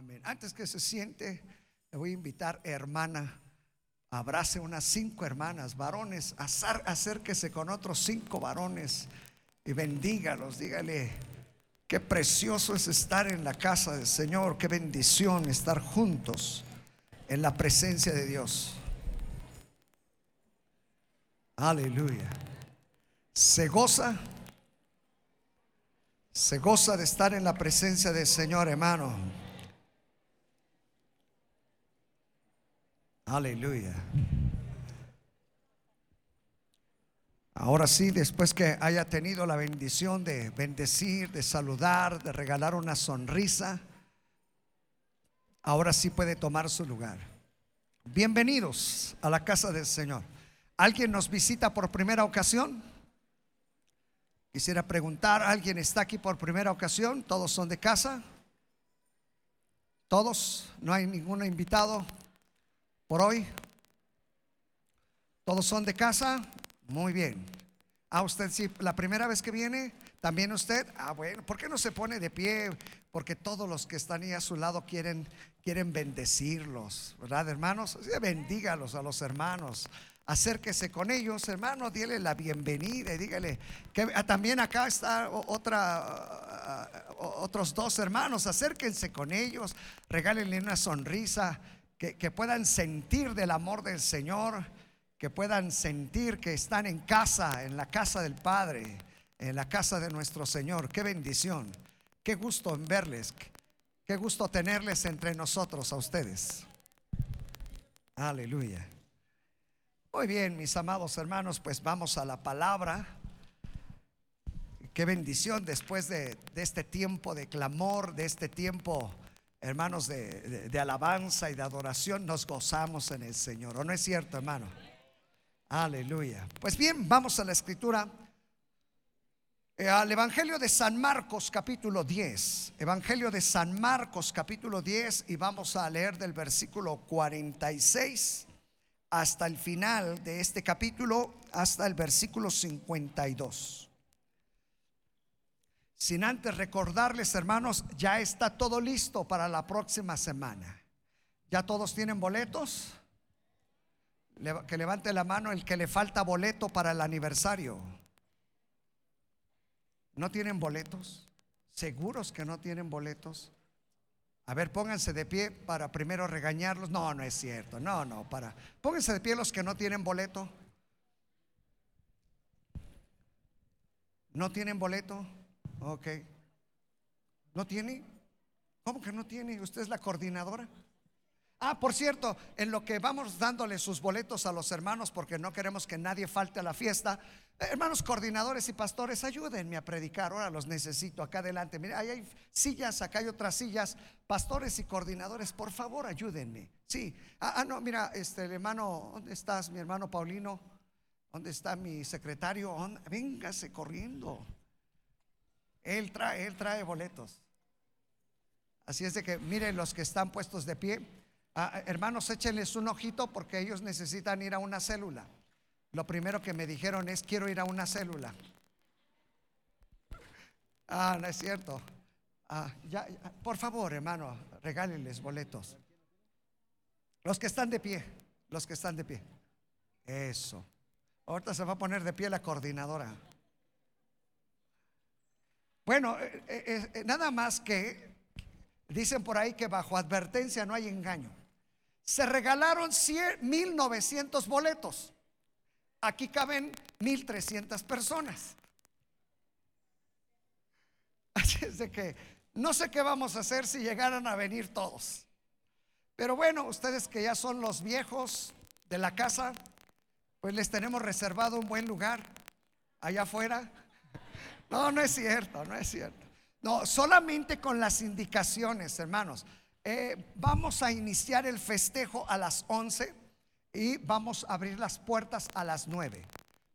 Amén. Antes que se siente, le voy a invitar, hermana, abrace unas cinco hermanas, varones, acérquese con otros cinco varones y bendígalos, dígale, qué precioso es estar en la casa del Señor, qué bendición estar juntos en la presencia de Dios. Aleluya. Se goza, se goza de estar en la presencia del Señor, hermano. Aleluya. Ahora sí, después que haya tenido la bendición de bendecir, de saludar, de regalar una sonrisa, ahora sí puede tomar su lugar. Bienvenidos a la casa del Señor. ¿Alguien nos visita por primera ocasión? Quisiera preguntar, ¿alguien está aquí por primera ocasión? ¿Todos son de casa? ¿Todos? ¿No hay ninguno invitado? Por hoy? ¿Todos son de casa? Muy bien. ¿A usted sí, la primera vez que viene? ¿También usted? Ah, bueno, ¿por qué no se pone de pie? Porque todos los que están ahí a su lado quieren, quieren bendecirlos, ¿verdad, hermanos? bendígalos a los hermanos. Acérquese con ellos, hermanos, dile la bienvenida y dígale que ah, también acá está otra, ah, otros dos hermanos, acérquense con ellos, regálenle una sonrisa que, puedan sentir del amor del Señor, que puedan sentir que están en casa, en la casa del Padre, en la casa de nuestro Señor. Qué bendición, qué gusto en verles, qué gusto tenerles entre nosotros a ustedes. Aleluya. Muy bien, mis amados hermanos, pues vamos a la palabra. Qué bendición después de, de este tiempo de clamor, de este tiempo hermanos, de, alabanza y de adoración, nos gozamos en el Señor. ¿O no es cierto, hermano? Aleluya. Pues bien, vamos a la escritura. Eh, al Evangelio de San Marcos capítulo 10. Evangelio de San Marcos capítulo 10 y vamos a leer del versículo 46 hasta el final de este capítulo, hasta el versículo 52. Sin antes recordarles, hermanos, ya está todo listo para la próxima semana. ¿Ya todos tienen boletos? Que levante la mano el que le falta boleto para el aniversario. ¿No tienen boletos? ¿Seguros que no tienen boletos? A ver, pónganse de pie para primero regañarlos. No, no es cierto. No, no, para. Pónganse de pie los que no tienen boleto. ¿No tienen boleto? Ok. ¿No tiene? ¿Cómo que no tiene? ¿Usted es la coordinadora? Ah, por cierto, en lo que vamos dándole sus boletos a los hermanos, porque no queremos que nadie falte a la fiesta, hermanos coordinadores y pastores, ayúdenme a predicar. Ahora los necesito acá adelante. Mira, ahí hay sillas, acá hay otras sillas. Pastores y coordinadores, por favor, ayúdenme. Sí. Ah, ah no, mira, este hermano, ¿dónde estás, mi hermano Paulino? ¿Dónde está mi secretario? Véngase corriendo. Él trae, él trae boletos. Así es de que miren los que están puestos de pie. Ah, hermanos, échenles un ojito porque ellos necesitan ir a una célula. Lo primero que me dijeron es, quiero ir a una célula. Ah, no es cierto. Ah, ya, por favor, hermano, regálenles boletos. Los que están de pie, los que están de pie. Eso. Ahorita se va a poner de pie la coordinadora. Bueno, eh, eh, eh, nada más que dicen por ahí que bajo advertencia no hay engaño. Se regalaron 1900 boletos. Aquí caben 1300 personas. Así es de que no sé qué vamos a hacer si llegaran a venir todos. Pero bueno, ustedes que ya son los viejos de la casa, pues les tenemos reservado un buen lugar allá afuera. No, no es cierto, no es cierto. No, solamente con las indicaciones, hermanos. Eh, vamos a iniciar el festejo a las 11 y vamos a abrir las puertas a las 9.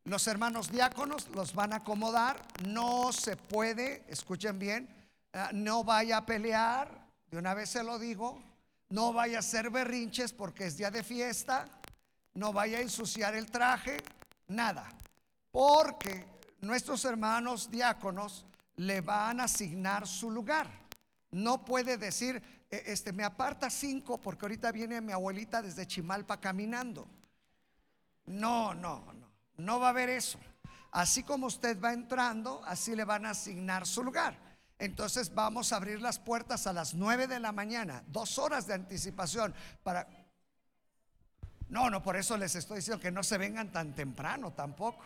Los hermanos diáconos los van a acomodar. No se puede, escuchen bien, eh, no vaya a pelear, de una vez se lo digo. No vaya a hacer berrinches porque es día de fiesta. No vaya a ensuciar el traje, nada. Porque nuestros hermanos diáconos le van a asignar su lugar. No puede decir, e, este, me aparta cinco porque ahorita viene mi abuelita desde Chimalpa caminando. No, no, no, no va a haber eso. Así como usted va entrando, así le van a asignar su lugar. Entonces vamos a abrir las puertas a las nueve de la mañana, dos horas de anticipación para... No, no, por eso les estoy diciendo que no se vengan tan temprano tampoco.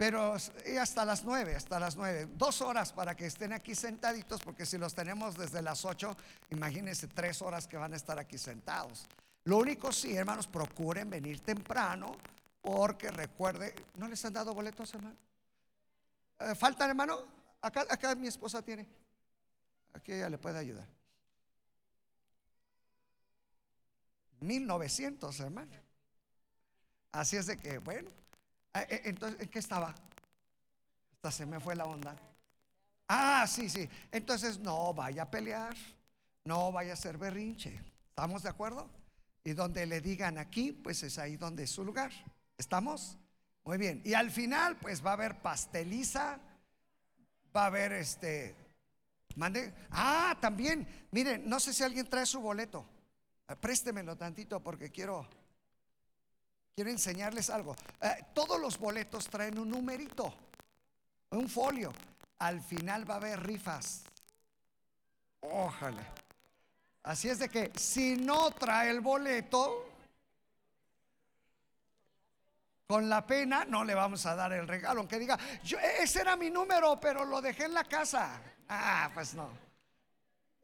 Pero hasta las nueve, hasta las nueve, dos horas para que estén aquí sentaditos, porque si los tenemos desde las ocho, imagínense tres horas que van a estar aquí sentados. Lo único sí, hermanos, procuren venir temprano, porque recuerde, ¿no les han dado boletos, hermano? Eh, ¿Faltan, hermano? Acá, acá mi esposa tiene. Aquí ella le puede ayudar. 1900, hermano. Así es de que, bueno, entonces, ¿en qué estaba? Hasta se me fue la onda. Ah, sí, sí. Entonces, no vaya a pelear, no vaya a ser berrinche. ¿Estamos de acuerdo? Y donde le digan aquí, pues es ahí donde es su lugar. ¿Estamos? Muy bien. Y al final, pues va a haber pasteliza, va a haber este. Mande. Ah, también. Miren, no sé si alguien trae su boleto. Eh, préstemelo tantito porque quiero quiero enseñarles algo. Eh, todos los boletos traen un numerito, un folio. Al final va a haber rifas. Ojalá. Así es de que si no trae el boleto, con la pena no le vamos a dar el regalo. Aunque diga, yo, ese era mi número, pero lo dejé en la casa. Ah, pues no.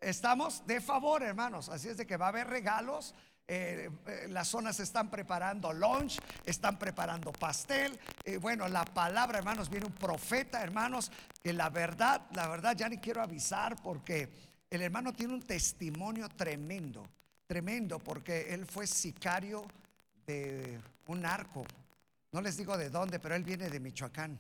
Estamos de favor, hermanos. Así es de que va a haber regalos. Eh, eh, las zonas están preparando lunch, están preparando pastel. Eh, bueno, la palabra, hermanos, viene un profeta, hermanos, que la verdad, la verdad ya ni quiero avisar porque el hermano tiene un testimonio tremendo, tremendo, porque él fue sicario de un arco. No les digo de dónde, pero él viene de Michoacán.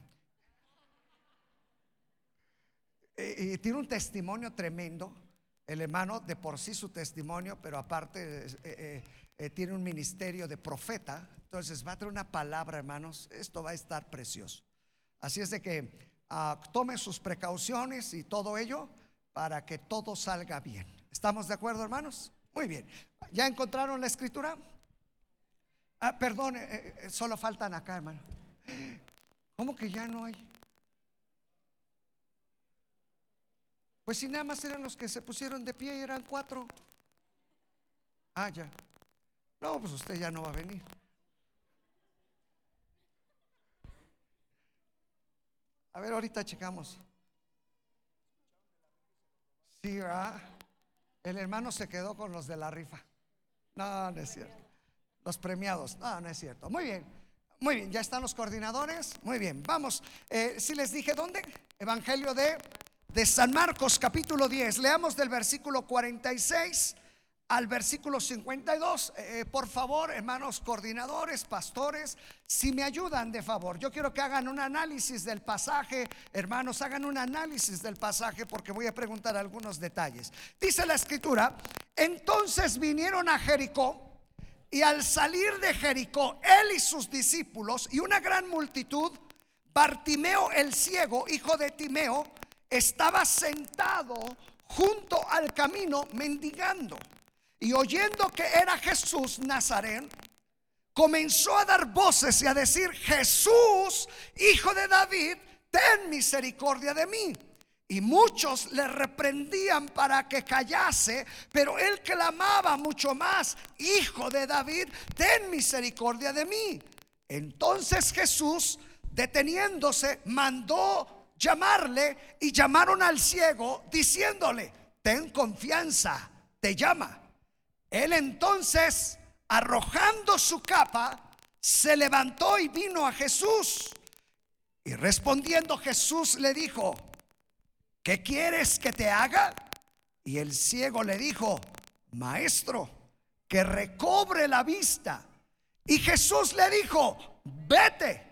y tiene un testimonio tremendo el hermano de por sí su testimonio, pero aparte eh, eh, eh, tiene un ministerio de profeta. Entonces va a tener una palabra, hermanos. Esto va a estar precioso. Así es de que ah, tome sus precauciones y todo ello para que todo salga bien. ¿Estamos de acuerdo, hermanos? Muy bien. ¿Ya encontraron la escritura? Ah, perdón, solo faltan acá, hermano. ¿Cómo que ya no hay? Pues si nada más eran los que se pusieron de pie y eran cuatro. Ah, ya. No, pues usted ya no va a venir. A ver, ahorita checamos. Sí, el hermano se quedó con los de la rifa. No, no es cierto. Los premiados. No, no es cierto. Muy bien. Muy bien, ya están los coordinadores. Muy bien, vamos. Eh, si les dije dónde, Evangelio de de San Marcos capítulo 10. Leamos del versículo 46 al versículo 52. Eh, por favor, hermanos coordinadores, pastores, si me ayudan de favor. Yo quiero que hagan un análisis del pasaje. Hermanos, hagan un análisis del pasaje porque voy a preguntar algunos detalles. Dice la escritura, entonces vinieron a Jericó. Y al salir de Jericó, él y sus discípulos y una gran multitud, Bartimeo el ciego, hijo de Timeo, estaba sentado junto al camino mendigando. Y oyendo que era Jesús Nazaret, comenzó a dar voces y a decir, Jesús, hijo de David, ten misericordia de mí. Y muchos le reprendían para que callase, pero él clamaba mucho más, Hijo de David, ten misericordia de mí. Entonces Jesús, deteniéndose, mandó llamarle y llamaron al ciego diciéndole, ten confianza, te llama. Él entonces, arrojando su capa, se levantó y vino a Jesús. Y respondiendo Jesús le dijo, ¿qué quieres que te haga? Y el ciego le dijo, maestro, que recobre la vista. Y Jesús le dijo, vete,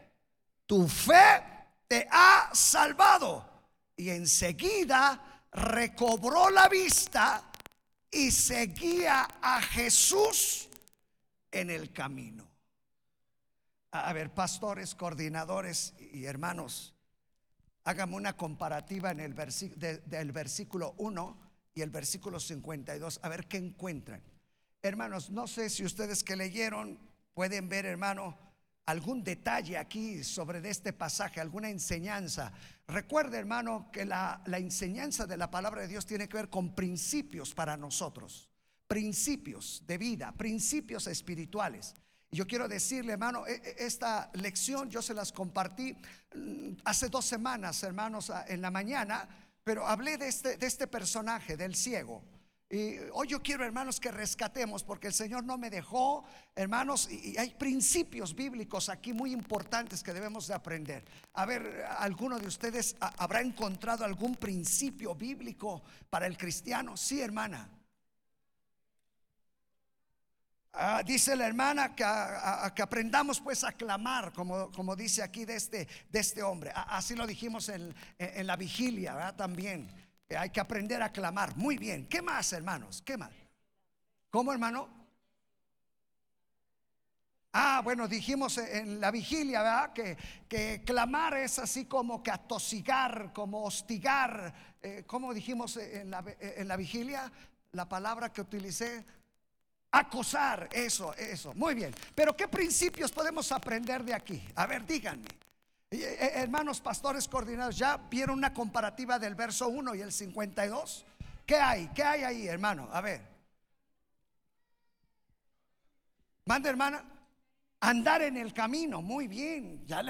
tu fe ha salvado. Y enseguida recobró la vista y seguía a Jesús en el camino. A ver, pastores, coordinadores y hermanos, hágame una comparativa en el del versículo 1 y el versículo 52, a ver qué encuentran. Hermanos, no sé si ustedes que leyeron pueden ver, hermano, algún detalle aquí sobre este pasaje, alguna enseñanza. Recuerde, hermano, que la, enseñanza de la palabra de Dios tiene que ver con principios para nosotros, principios de vida, principios espirituales. Yo quiero decirle, hermano, e, e, esta lección yo se las compartí mm, hace dos semanas, hermanos, en la mañana, pero hablé de este, de este personaje, del ciego. Y hoy yo quiero, hermanos, que rescatemos, porque el Señor no me dejó, hermanos, y, hay principios bíblicos aquí muy importantes que debemos de aprender. A ver, ¿alguno de ustedes habrá encontrado algún principio bíblico para el cristiano? Sí, hermana. Ah, dice la hermana que, aprendamos pues a clamar, como, como dice aquí de este, de este hombre. así lo dijimos en, en la vigilia ¿verdad? también. Hay que aprender a clamar. Muy bien. ¿Qué más, hermanos? ¿Qué más? ¿Cómo, hermano? Ah, bueno, dijimos en la vigilia, ¿verdad? Que, que clamar es así como que atosigar, como hostigar. Eh, ¿Cómo dijimos en la, en la vigilia? La palabra que utilicé, Acosar, eso, eso. Muy bien. Pero ¿qué principios podemos aprender de aquí? A ver, díganme. Eh, eh, hermanos pastores coordinados, ¿ya vieron una comparativa del verso 1 y el 52? ¿Qué hay? ¿Qué hay ahí, hermano? A ver. Manda, hermana. Andar en el camino, muy bien. Ya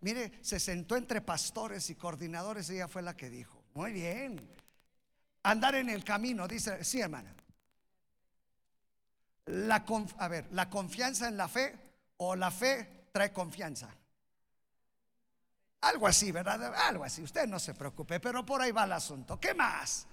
mire, se sentó entre pastores y coordinadores, ella fue la que dijo. Muy bien. Andar en el camino, dice, sí, hermana la, a ver, la confianza en la fe o la fe trae confianza. Algo así, ¿verdad? Algo así. Usted no se preocupe, pero por ahí va el asunto. ¿Qué más?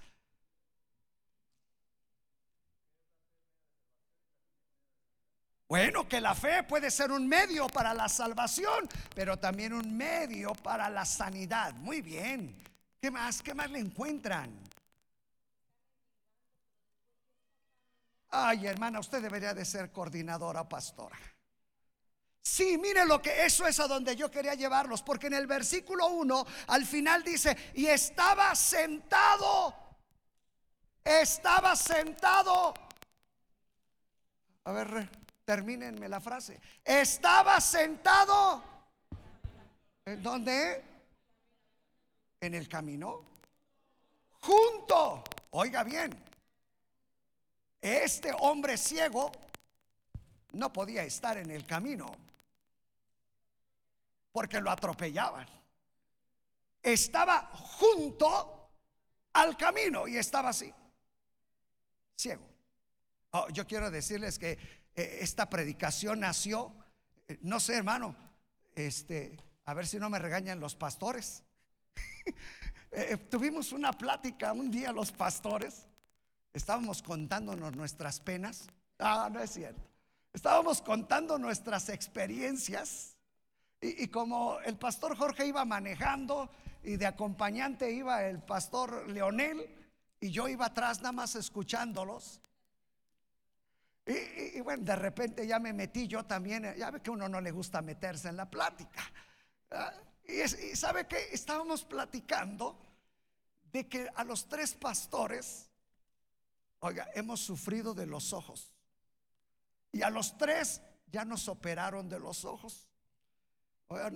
Bueno, que la fe puede ser un medio para la salvación, pero también un medio para la sanidad. Muy bien. ¿Qué más? ¿Qué más le encuentran? Ay, hermana, usted debería de ser coordinadora pastora. Sí, mire lo que eso es a donde yo quería llevarlos, porque en el versículo 1 al final dice, y estaba sentado, estaba sentado. A ver, termínenme la frase. Estaba sentado. ¿En dónde? En el camino. Junto. Oiga bien, este hombre ciego no podía estar en el camino porque lo atropellaban. Estaba junto al camino y estaba así, ciego. Oh, yo quiero decirles que eh, esta predicación nació, eh, no sé hermano, este, a ver si no me regañan los pastores. Eh, tuvimos una plática un día los pastores Estábamos contándonos nuestras penas. Ah, no es cierto. Estábamos contando nuestras experiencias. Y, como el pastor Jorge iba manejando y de acompañante iba el pastor Leonel y yo iba atrás nada más escuchándolos. Y, bueno, de repente ya me metí yo también. Ya ve que uno no le gusta meterse en la plática. Y, y sabe que estábamos platicando de que a los tres pastores Oiga, hemos sufrido de los ojos. Y a los tres ya nos operaron de los ojos.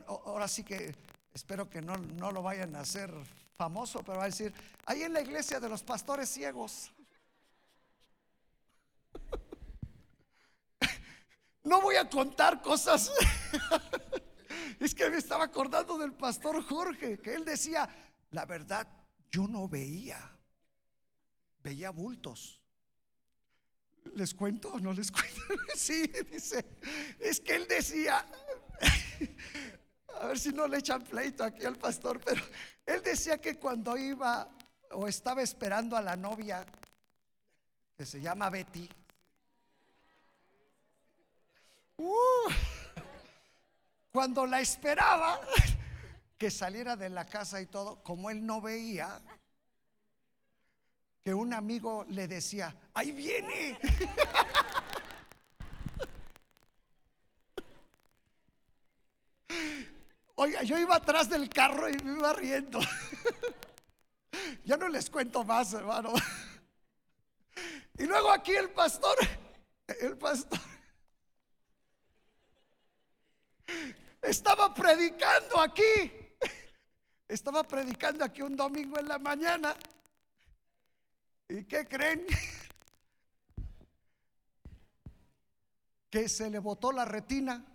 Ahora sí que espero que no, no lo vayan a hacer famoso, pero va a decir, ahí en la iglesia de los pastores ciegos. No voy a contar cosas. Es que me estaba acordando del pastor Jorge, que él decía, la verdad, yo no veía veía bultos. ¿Les cuento o no les cuento? Sí, dice, es que él decía, a ver si no le echan pleito aquí al pastor, pero él decía que cuando iba o estaba esperando a la novia, que se llama Betty, uh, cuando la esperaba que saliera de la casa y todo, como él no veía, que un amigo le decía, ahí viene. Oiga, yo iba atrás del carro y me iba riendo. ya no les cuento más, hermano. y luego aquí el pastor, el pastor, estaba predicando aquí. Estaba predicando aquí un domingo en la mañana. ¿Y qué creen? que se le botó la retina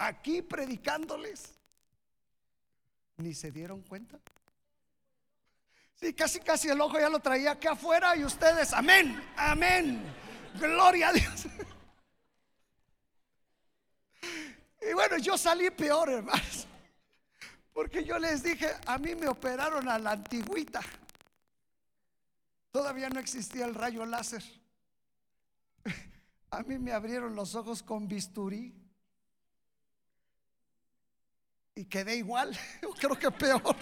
aquí predicándoles. Ni se dieron cuenta. Sí, casi, casi el ojo ya lo traía aquí afuera y ustedes, amén, amén, gloria a Dios. Y bueno, yo salí peor, hermanos, porque yo les dije, a mí me operaron a la antigüita. Todavía no existía el rayo láser. A mí me abrieron los ojos con bisturí y quedé igual, creo que peor.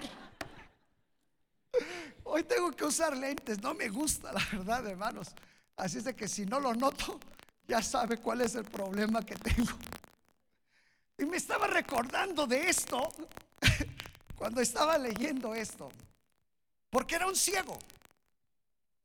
Hoy tengo que usar lentes, no me gusta, la verdad, hermanos. Así es de que si no lo noto, ya sabe cuál es el problema que tengo. Y me estaba recordando de esto cuando estaba leyendo esto, porque era un ciego.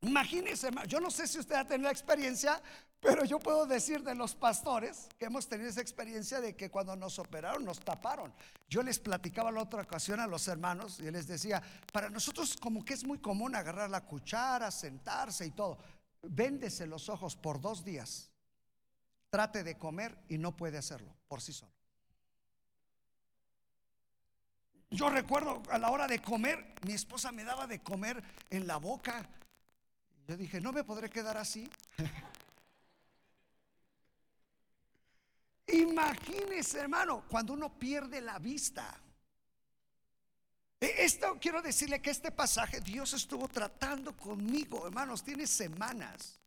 Imagínense, yo no sé si usted ha tenido la experiencia, pero yo puedo decir de los pastores que hemos tenido esa experiencia de que cuando nos operaron nos taparon. Yo les platicaba la otra ocasión a los hermanos y les decía, para nosotros como que es muy común agarrar la cuchara, sentarse y todo. Véndese los ojos por dos días. Trate de comer y no puede hacerlo por sí solo. Yo recuerdo a la hora de comer, mi esposa me daba de comer en la boca. Yo dije, no me podré quedar así. Imagínese, hermano, cuando uno pierde la vista. E, esto quiero decirle que este pasaje Dios estuvo tratando conmigo, hermanos, tiene semanas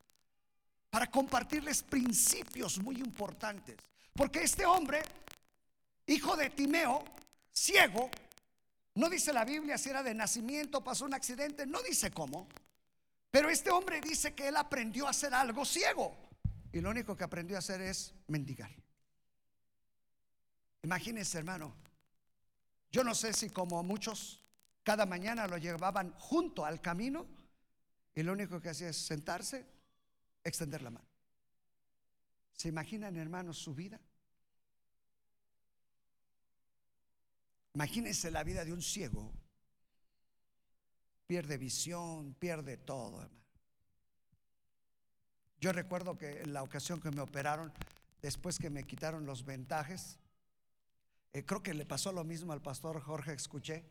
para compartirles principios muy importantes. Porque este hombre, hijo de Timeo, ciego, no dice la Biblia si era de nacimiento, pasó un accidente, no dice cómo. Pero este hombre dice que él aprendió a hacer algo ciego. Y lo único que aprendió a hacer es mendigar. Imagínense, hermano. Yo no sé si como muchos cada mañana lo llevaban junto al camino y lo único que hacía es sentarse, extender la mano. ¿Se imaginan, hermanos, su vida? Imagínense la vida de un ciego. Pierde visión, pierde todo, hermano. Yo recuerdo que en la ocasión que me operaron, después que me quitaron los vendajes, eh, creo que le pasó lo mismo al pastor Jorge, escuché.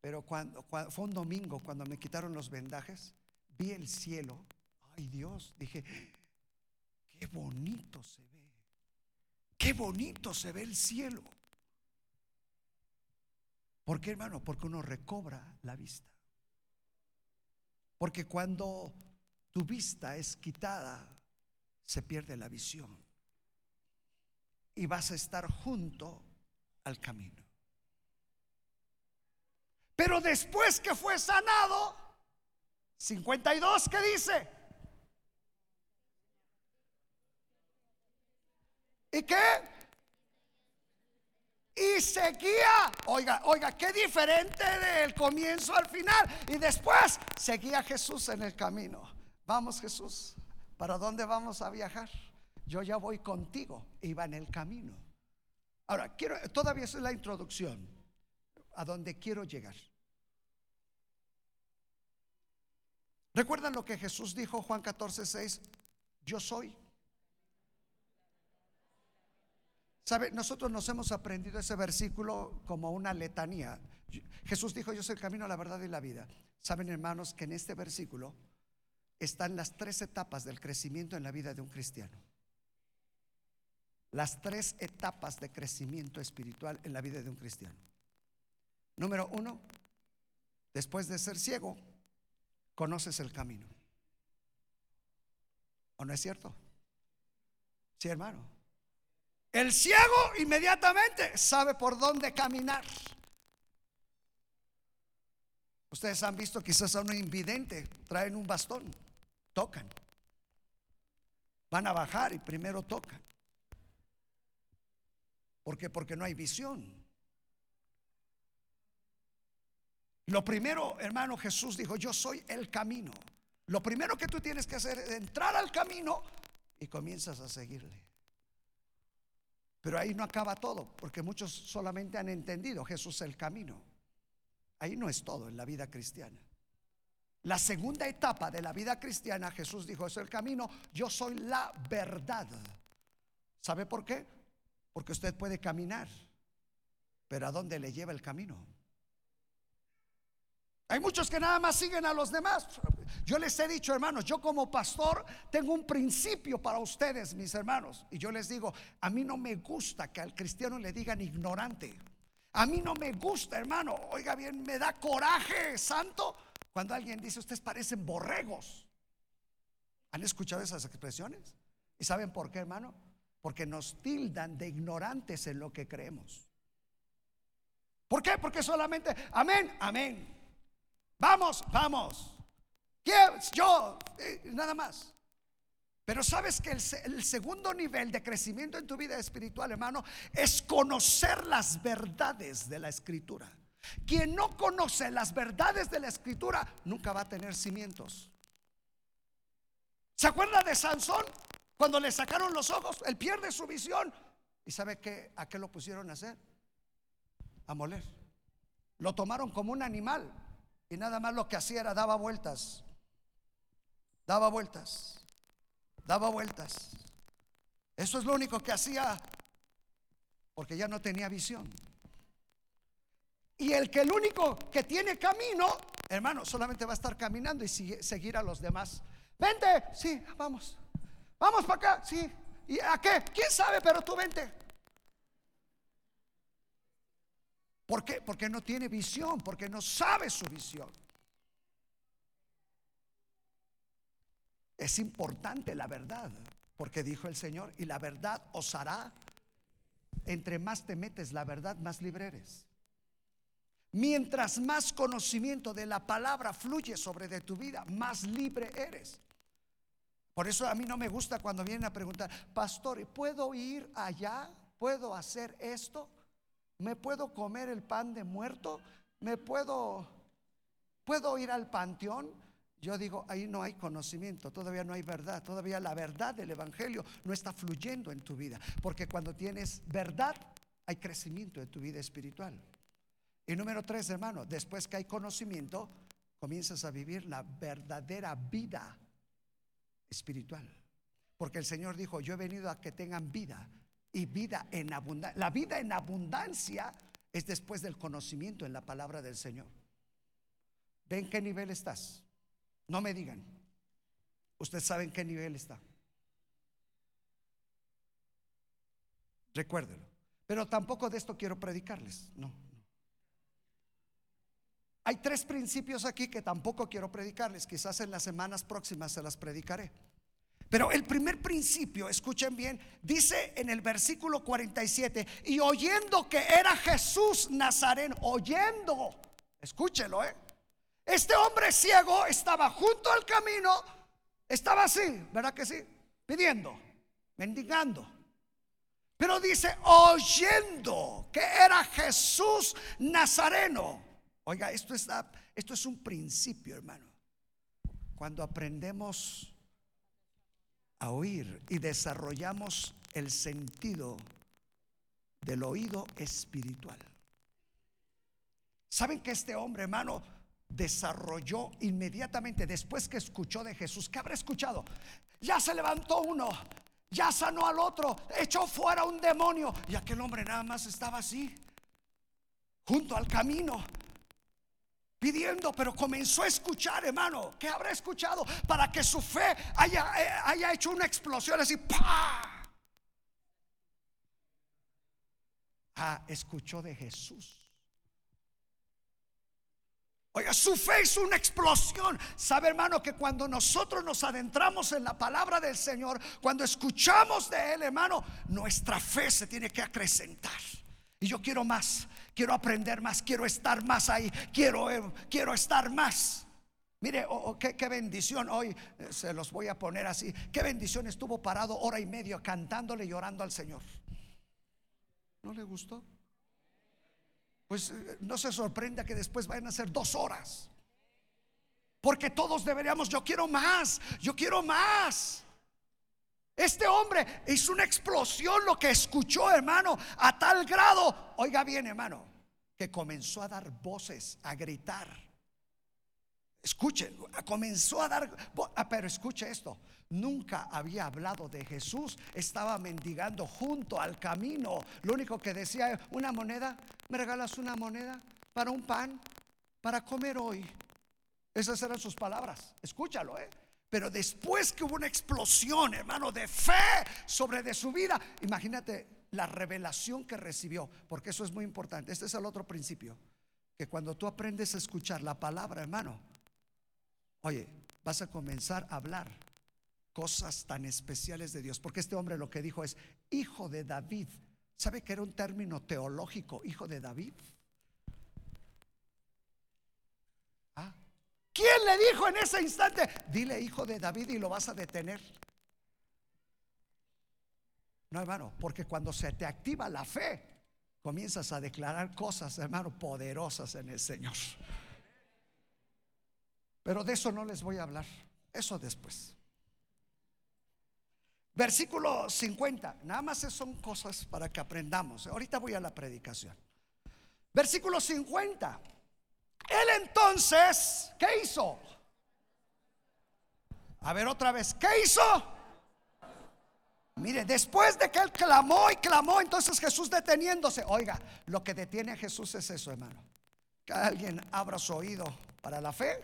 Pero cuando, fue un domingo, cuando me quitaron los vendajes, vi el cielo. Ay Dios, dije, qué bonito se ve. Qué bonito se ve el cielo. ¿Por qué, hermano? Porque uno recobra la vista. Porque cuando tu vista es quitada, se pierde la visión. Y vas a estar junto al camino. Pero después que fue sanado, 52, ¿qué dice? ¿Y qué? Y seguía, oiga, oiga, qué diferente del comienzo al final. Y después seguía Jesús en el camino. Vamos Jesús, ¿para dónde vamos a viajar? Yo ya voy contigo. Iba en el camino. Ahora, quiero, todavía es la introducción a donde quiero llegar. ¿Recuerdan lo que Jesús dijo Juan 14, 6? Yo soy. Nosotros nos hemos aprendido ese versículo como una letanía. Jesús dijo, yo soy el camino, la verdad y la vida. Saben, hermanos, que en este versículo están las tres etapas del crecimiento en la vida de un cristiano las tres etapas de crecimiento espiritual en la vida de un cristiano. Número uno, después de ser ciego, conoces el camino. ¿O no es cierto? Sí, hermano. El ciego inmediatamente sabe por dónde caminar. Ustedes han visto quizás a un invidente, traen un bastón, tocan. Van a bajar y primero tocan. ¿Por qué? Porque no hay visión. Lo primero, hermano, Jesús dijo, yo soy el camino. Lo primero que tú tienes que hacer es entrar al camino y comienzas a seguirle. Pero ahí no acaba todo, porque muchos solamente han entendido Jesús el camino. Ahí no es todo en la vida cristiana. La segunda etapa de la vida cristiana, Jesús dijo, es el camino, yo soy la verdad. ¿Sabe por qué? Porque usted puede caminar, pero ¿a dónde le lleva el camino? Hay muchos que nada más siguen a los demás. Yo les he dicho, hermanos, yo como pastor tengo un principio para ustedes, mis hermanos. Y yo les digo, a mí no me gusta que al cristiano le digan ignorante. A mí no me gusta, hermano. Oiga bien, me da coraje, santo cuando alguien dice, ustedes parecen borregos. ¿Han escuchado esas expresiones? ¿Y saben por qué, hermano? Porque nos tildan de ignorantes en lo que creemos. ¿Por qué? Porque solamente, amén, amén. Vamos, vamos. Yo, eh, nada más. Pero sabes que el, el, segundo nivel de crecimiento en tu vida espiritual, hermano, es conocer las verdades de la escritura. Quien no conoce las verdades de la escritura nunca va a tener cimientos. ¿Se acuerda de Sansón? Cuando le sacaron los ojos, él pierde su visión. ¿Y sabe qué, a qué lo pusieron a hacer? A moler. Lo tomaron como un animal y nada más lo que hacía era daba vueltas. Daba vueltas. Daba vueltas. Eso es lo único que hacía porque ya no tenía visión. Y el que el único que tiene camino, hermano, solamente va a estar caminando y seguir a los demás. Vente, sí, vamos. Vamos para acá, sí. ¿Y a qué? ¿Quién sabe? Pero tú vente. ¿Por qué? Porque no tiene visión, porque no sabe su visión. Es importante la verdad, porque dijo el Señor, y la verdad os hará, entre más te metes la verdad, más libre eres. Mientras más conocimiento de la palabra fluye sobre de tu vida, más libre eres. Por eso a mí no me gusta cuando vienen a preguntar, pastor, ¿puedo ir allá? ¿Puedo hacer esto? ¿Me puedo comer el pan de muerto? ¿Me puedo puedo ir al panteón? Yo digo, ahí no hay conocimiento, todavía no hay verdad, todavía la verdad del evangelio no está fluyendo en tu vida, porque cuando tienes verdad hay crecimiento en tu vida espiritual. Y número tres, hermano, después que hay conocimiento, comienzas a vivir la verdadera vida espiritual. Porque el Señor dijo, yo he venido a que tengan vida y vida en abundancia. La vida en abundancia es después del conocimiento en la palabra del Señor. ¿Ven qué nivel estás? No me digan. Usted sabe en qué nivel está. Recuérdelo. Pero tampoco de esto quiero predicarles. No. Hay tres principios aquí que tampoco quiero predicarles, quizás en las semanas próximas se las predicaré. Pero el primer principio, escuchen bien, dice en el versículo 47, y oyendo que era Jesús Nazareno, oyendo, escúchelo, ¿eh? Este hombre ciego estaba junto al camino, estaba así, ¿verdad que sí? Pidiendo, mendigando. Pero dice, oyendo que era Jesús Nazareno. Oiga, esto, esto es un principio, hermano. Cuando aprendemos a oír y desarrollamos el sentido del oído espiritual. ¿Saben que este hombre, hermano, desarrolló inmediatamente después que escuchó de Jesús? ¿Qué habrá escuchado? Ya se levantó uno, ya sanó al otro, echó fuera un demonio y aquel hombre nada más estaba así, junto al camino pidiendo, pero comenzó a escuchar, hermano. ¿Qué habrá escuchado? Para que su fe haya, eh, haya hecho una explosión así. ¡pah! Ah, escuchó de Jesús. Su fe es una explosión. Sabe, hermano, que cuando nosotros nos adentramos en la palabra del Señor, cuando escuchamos de Él, hermano, nuestra fe se tiene que acrecentar. Y yo quiero más, quiero aprender más, quiero estar más ahí, quiero, eh, quiero estar más. Mire, oh, oh, qué, bendición hoy, eh, se los voy a poner así, qué bendición estuvo parado hora y media cantándole y llorando al Señor. ¿No le gustó? Pues eh, no se sorprenda que después vayan a ser dos horas. Porque todos deberíamos, yo quiero más, yo quiero más. Este hombre hizo una explosión lo que escuchó, hermano, a tal grado, oiga bien, hermano, que comenzó a dar voces, a gritar. Escuche, comenzó a dar, ah, pero escuche esto, nunca había hablado de Jesús, estaba mendigando junto al camino. Lo único que decía, una moneda, ¿me regalas una moneda para un pan, para comer hoy? Esas eran sus palabras, escúchalo, ¿eh? Pero después que hubo una explosión, hermano, de fe sobre de su vida, imagínate la revelación que recibió, porque eso es muy importante. Este es el otro principio, que cuando tú aprendes a escuchar la palabra, hermano, oye, vas a comenzar a hablar cosas tan especiales de Dios, porque este hombre lo que dijo es, hijo de David. ¿Sabe que era un término teológico, hijo de David? ¿Quién le dijo en ese instante? Dile hijo de David y lo vas a detener. No, hermano, porque cuando se te activa la fe, comienzas a declarar cosas, hermano, poderosas en el Señor. Pero de eso no les voy a hablar, eso después. Versículo 50, nada más son cosas para que aprendamos. Ahorita voy a la predicación. Versículo 50. Él entonces, ¿qué hizo? A ver otra vez, ¿qué hizo? Mire, después de que él clamó y clamó, entonces Jesús deteniéndose. Oiga, lo que detiene a Jesús es eso, hermano. Que alguien abra su oído para la fe.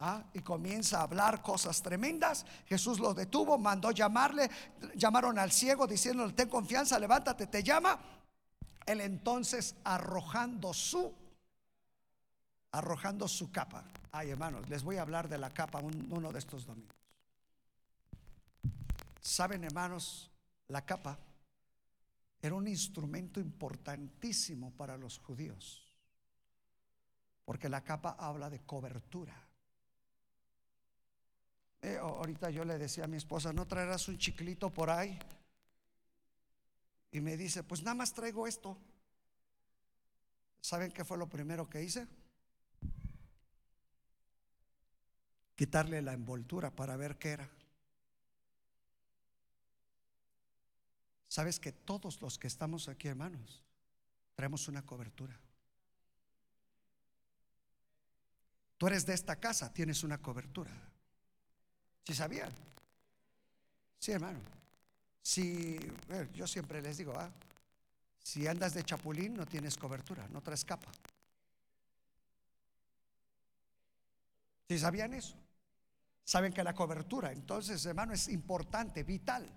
¿Ah? y comienza a hablar cosas tremendas. Jesús lo detuvo, mandó llamarle, llamaron al ciego diciéndole, ten confianza, levántate, te llama. Él entonces arrojando su arrojando su capa. Ay, hermanos, les voy a hablar de la capa uno de estos domingos. Saben, hermanos, la capa era un instrumento importantísimo para los judíos, porque la capa habla de cobertura. Eh, ahorita yo le decía a mi esposa, ¿no traerás un chiclito por ahí? Y me dice, pues nada más traigo esto. ¿Saben qué fue lo primero que hice? quitarle la envoltura para ver qué era. Sabes que todos los que estamos aquí, hermanos, traemos una cobertura. Tú eres de esta casa, tienes una cobertura. ¿Sí sabían? Sí, hermano. Si, yo siempre les digo, ah, si andas de chapulín no tienes cobertura, no traes capa. ¿Sí sabían eso? Saben que la cobertura, entonces, hermano, es importante, vital.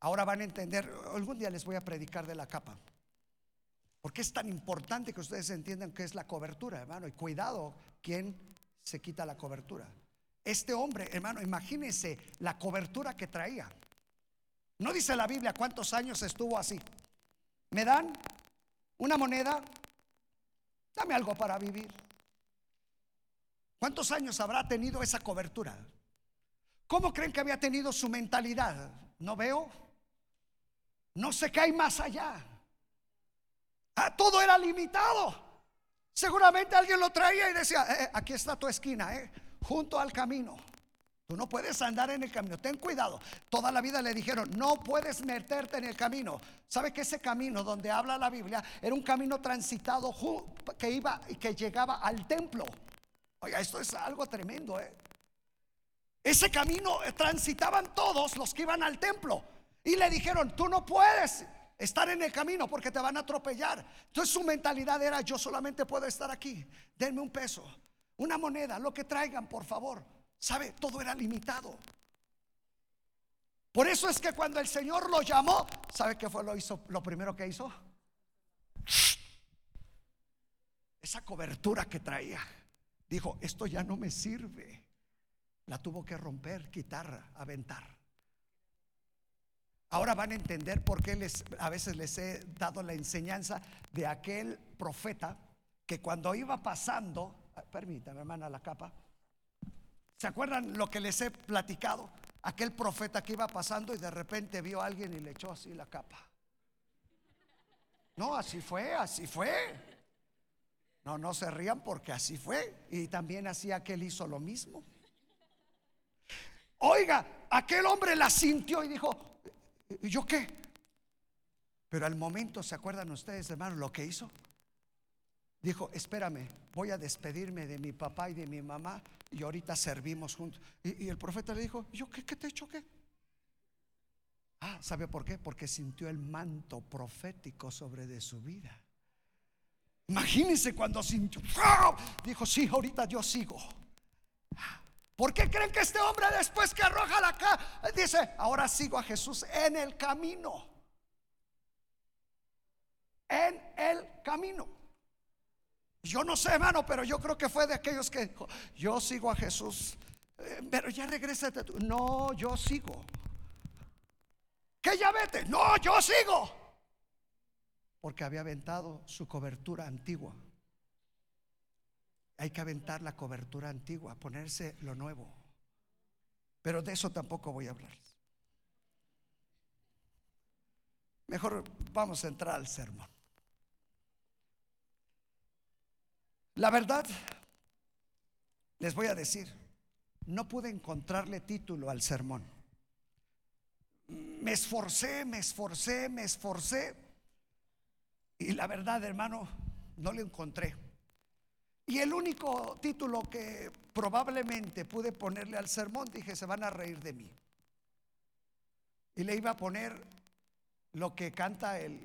Ahora van a entender, algún día les voy a predicar de la capa. Porque es tan importante que ustedes entiendan que es la cobertura, hermano. Y cuidado, ¿quién se quita la cobertura? Este hombre, hermano, imagínense la cobertura que traía. No dice la Biblia cuántos años estuvo así. ¿Me dan una moneda? Dame algo para vivir. ¿Cuántos años habrá tenido esa cobertura? ¿Cómo creen que había tenido su mentalidad? No veo. No sé qué hay más allá. Ah, todo era limitado. Seguramente alguien lo traía y decía, eh, eh, aquí está tu esquina, eh, junto al camino. Tú no puedes andar en el camino, ten cuidado. Toda la vida le dijeron, no puedes meterte en el camino. ¿Sabe que ese camino donde habla la Biblia era un camino transitado que iba y que llegaba al templo? Oiga, esto es algo tremendo, ¿eh? Ese camino transitaban todos los que iban al templo. Y le dijeron, tú no puedes estar en el camino porque te van a atropellar. Entonces su mentalidad era, yo solamente puedo estar aquí. Denme un peso, una moneda, lo que traigan, por favor. ¿Sabe? Todo era limitado. Por eso es que cuando el Señor lo llamó, ¿sabe qué fue lo, hizo, lo primero que hizo? Esa cobertura que traía. Dijo, esto ya no me sirve. La tuvo que romper, quitar, aventar. Ahora van a entender por qué les, a veces les he dado la enseñanza de aquel profeta que cuando iba pasando, permítame hermana la capa, ¿se acuerdan lo que les he platicado? Aquel profeta que iba pasando y de repente vio a alguien y le echó así la capa. No, así fue, así fue. No, no se rían porque así fue. Y también así aquel hizo lo mismo. Oiga, aquel hombre la sintió y dijo, ¿y yo qué? Pero al momento, ¿se acuerdan ustedes, hermanos, lo que hizo? Dijo, espérame, voy a despedirme de mi papá y de mi mamá y ahorita servimos juntos. Y, el profeta le dijo, ¿yo qué, qué te he hecho qué? Ah, ¿sabe por qué? Porque sintió el manto profético sobre de su vida. Imagínense cuando sintió, dijo, sí, ahorita yo sigo. ¿Por qué creen que este hombre después que arroja la cara dice, ahora sigo a Jesús en el camino? En el camino. Yo no sé, hermano, pero yo creo que fue de aquellos que yo sigo a Jesús, eh, pero ya regresa tú. No, yo sigo. ¿Qué ya vete? No, yo sigo porque había aventado su cobertura antigua. Hay que aventar la cobertura antigua, ponerse lo nuevo. Pero de eso tampoco voy a hablar. Mejor vamos a entrar al sermón. La verdad, les voy a decir, no pude encontrarle título al sermón. Me esforcé, me esforcé, me esforcé y la verdad, hermano, no lo encontré. Y el único título que probablemente pude ponerle al sermón, dije, se van a reír de mí. Y le iba a poner lo que canta el,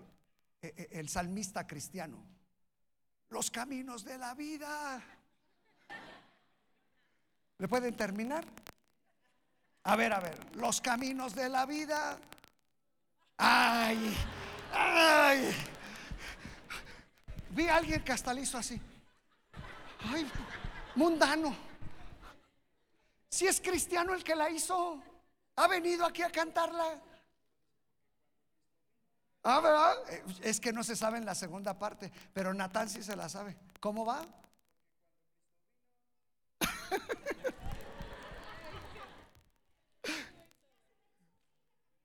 e, e, el salmista cristiano. Los caminos de la vida. ¿Le pueden terminar? A ver, a ver, los caminos de la vida. Ay, ay. Vi a alguien que hasta le hizo así. Ay, mundano. Si es cristiano el que la hizo, ha venido aquí a cantarla. Ah, ¿verdad? Es que no se sabe en la segunda parte, pero Natán sí se la sabe. ¿Cómo va?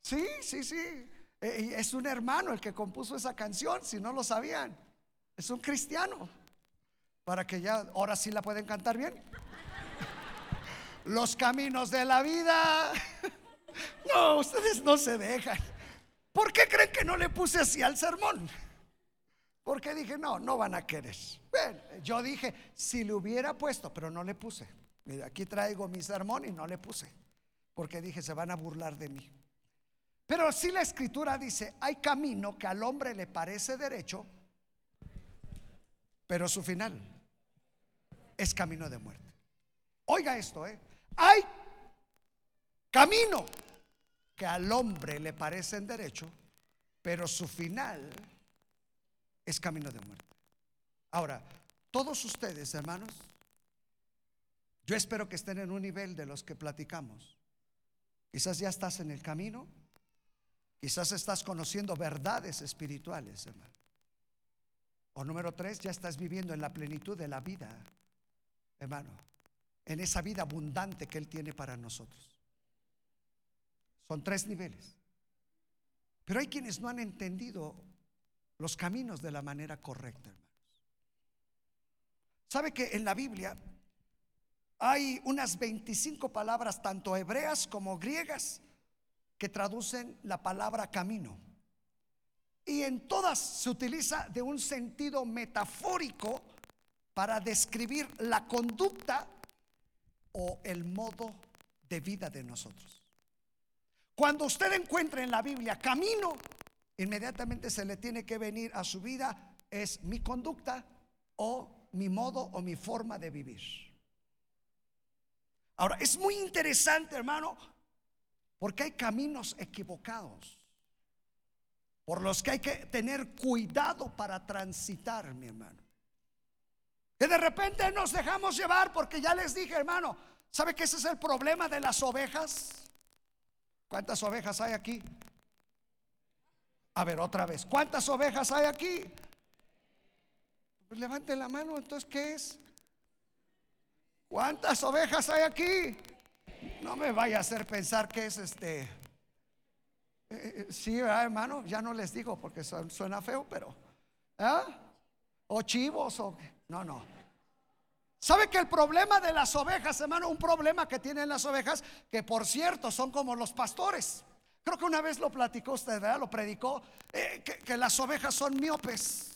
Sí, sí, sí. Eh, es un hermano el que compuso esa canción, si no lo sabían. Es un cristiano. Para que ya, ahora sí la pueden cantar bien. Los caminos de la vida. No, ustedes no se dejan. ¿Por qué creen que no le puse así al sermón? Porque dije, no, no van a querer. yo dije, si le hubiera puesto, pero no le puse. aquí traigo mi sermón y no le puse. Porque dije, se van a burlar de mí. Pero si la escritura dice, hay camino que al hombre le parece derecho, pero su final es camino de muerte. Oiga esto, ¿eh? Hay camino que al hombre le parece en derecho, pero su final es camino de muerte. Ahora, todos ustedes, hermanos, yo espero que estén en un nivel de los que platicamos. Quizás ya estás en el camino, quizás estás conociendo verdades espirituales, hermano. O número tres, ya estás viviendo en la plenitud de la vida, hermano, en esa vida abundante que Él tiene para nosotros. Son tres niveles. Pero hay quienes no han entendido los caminos de la manera correcta, hermanos. ¿Sabe que en la Biblia hay unas 25 palabras, tanto hebreas como griegas, que traducen la palabra camino? Y en todas se utiliza de un sentido metafórico para describir la conducta o el modo de vida de nosotros. Cuando usted encuentra en la Biblia camino, inmediatamente se le tiene que venir a su vida es mi conducta o mi modo o mi forma de vivir. Ahora, es muy interesante, hermano, porque hay caminos equivocados por los que hay que tener cuidado para transitar, mi hermano. Que de repente nos dejamos llevar porque ya les dije, hermano, ¿sabe que ese es el problema de las ovejas? ¿Cuántas ovejas hay aquí? A ver, otra vez, ¿cuántas ovejas hay aquí? Pues levanten la mano, entonces, ¿qué es? ¿Cuántas ovejas hay aquí? No me vaya a hacer pensar que es este eh, eh, sí, hermano, ya no les digo porque suena feo, pero ¿Ah? O chivos o no, no. ¿Sabe que el problema de las ovejas, hermano, un problema que tienen las ovejas, que por cierto son como los pastores? Creo que una vez lo platicó usted, ¿verdad? Lo predicó, eh, que, las ovejas son miopes.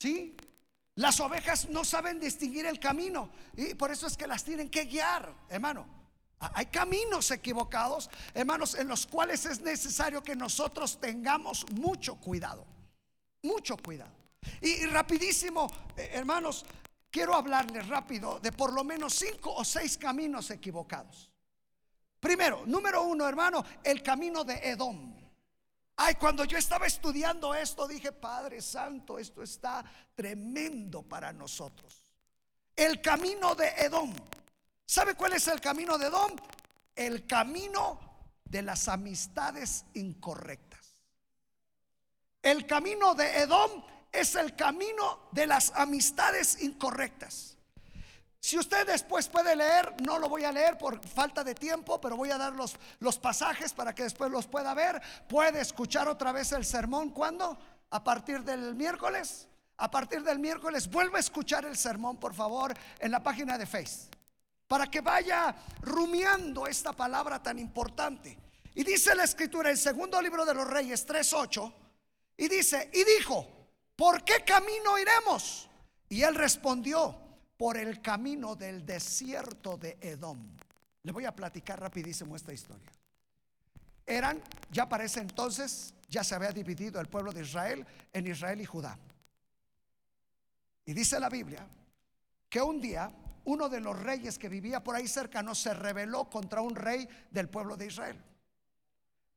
¿Sí? Las ovejas no saben distinguir el camino y por eso es que las tienen que guiar, hermano. Hay caminos equivocados, hermanos, en los cuales es necesario que nosotros tengamos mucho cuidado, mucho cuidado. Y, rapidísimo, eh, hermanos, quiero hablarles rápido de por lo menos cinco o seis caminos equivocados. Primero, número uno, hermano, el camino de Edom. Ay, cuando yo estaba estudiando esto, dije, Padre Santo, esto está tremendo para nosotros. El camino de Edom. ¿Sabe cuál es el camino de Edom? El camino de las amistades incorrectas. El camino de Edom es el camino de las amistades incorrectas. Si usted después puede leer, no lo voy a leer por falta de tiempo, pero voy a dar los, los pasajes para que después los pueda ver. Puede escuchar otra vez el sermón. ¿Cuándo? A partir del miércoles. A partir del miércoles, vuelva a escuchar el sermón, por favor, en la página de Face. Para que vaya rumiando esta palabra tan importante. Y dice la escritura, el segundo libro de los Reyes 3.8, y dice, y dijo, ¿por qué camino iremos? Y él respondió, por el camino del desierto de Edom. Le voy a platicar rapidísimo esta historia. Eran, ya para ese entonces, ya se había dividido el pueblo de Israel en Israel y Judá. Y dice la Biblia que un día uno de los reyes que vivía por ahí cercano se rebeló contra un rey del pueblo de Israel.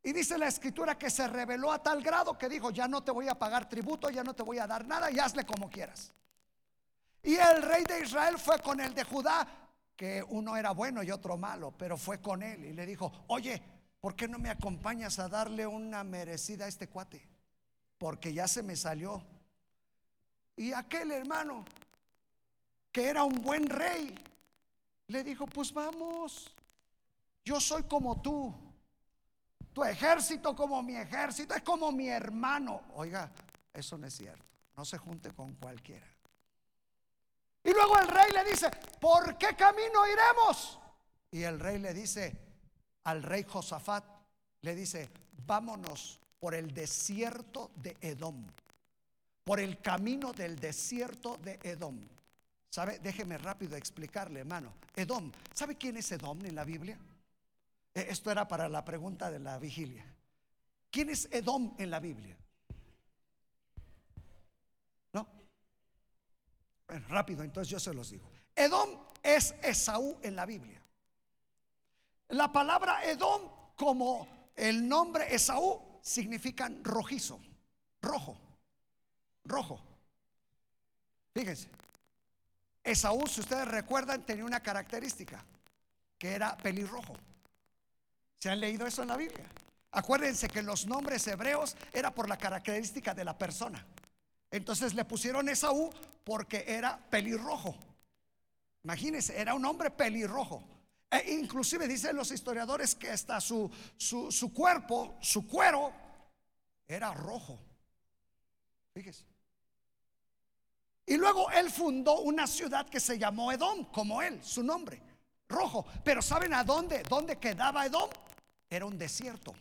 Y dice la escritura que se rebeló a tal grado que dijo, ya no te voy a pagar tributo, ya no te voy a dar nada y hazle como quieras. Y el rey de Israel fue con el de Judá, que uno era bueno y otro malo, pero fue con él y le dijo, oye, ¿por qué no me acompañas a darle una merecida a este cuate? Porque ya se me salió. Y aquel hermano, que era un buen rey, le dijo, pues vamos, yo soy como tú, tu ejército como mi ejército, es como mi hermano. Oiga, eso no es cierto, no se junte con cualquiera. Y luego el rey le dice, ¿por qué camino iremos? Y el rey le dice al rey Josafat, le dice, vámonos por el desierto de Edom, por el camino del desierto de Edom. ¿Sabe? Déjeme rápido explicarle, hermano. Edom, ¿sabe quién es Edom en la Biblia? E, esto era para la pregunta de la vigilia. ¿Quién es Edom en la Biblia? rápido, entonces yo se los digo. Edom es Esaú en la Biblia. La palabra Edom, como el nombre Esaú, significan rojizo, rojo, rojo. Fíjense, Esaú, si ustedes recuerdan, tenía una característica, que era pelirrojo. ¿Se han leído eso en la Biblia? Acuérdense que los nombres hebreos era por la característica de la persona. Entonces le pusieron Esaú porque era pelirrojo. Imagínense, era un hombre pelirrojo. E inclusive dicen los historiadores que hasta su, su, cuerpo, su cuero, era rojo. Fíjese. Y luego él fundó una ciudad que se llamó Edom, como él, su nombre, rojo. Pero ¿saben a dónde? ¿Dónde quedaba Edom? Era un desierto.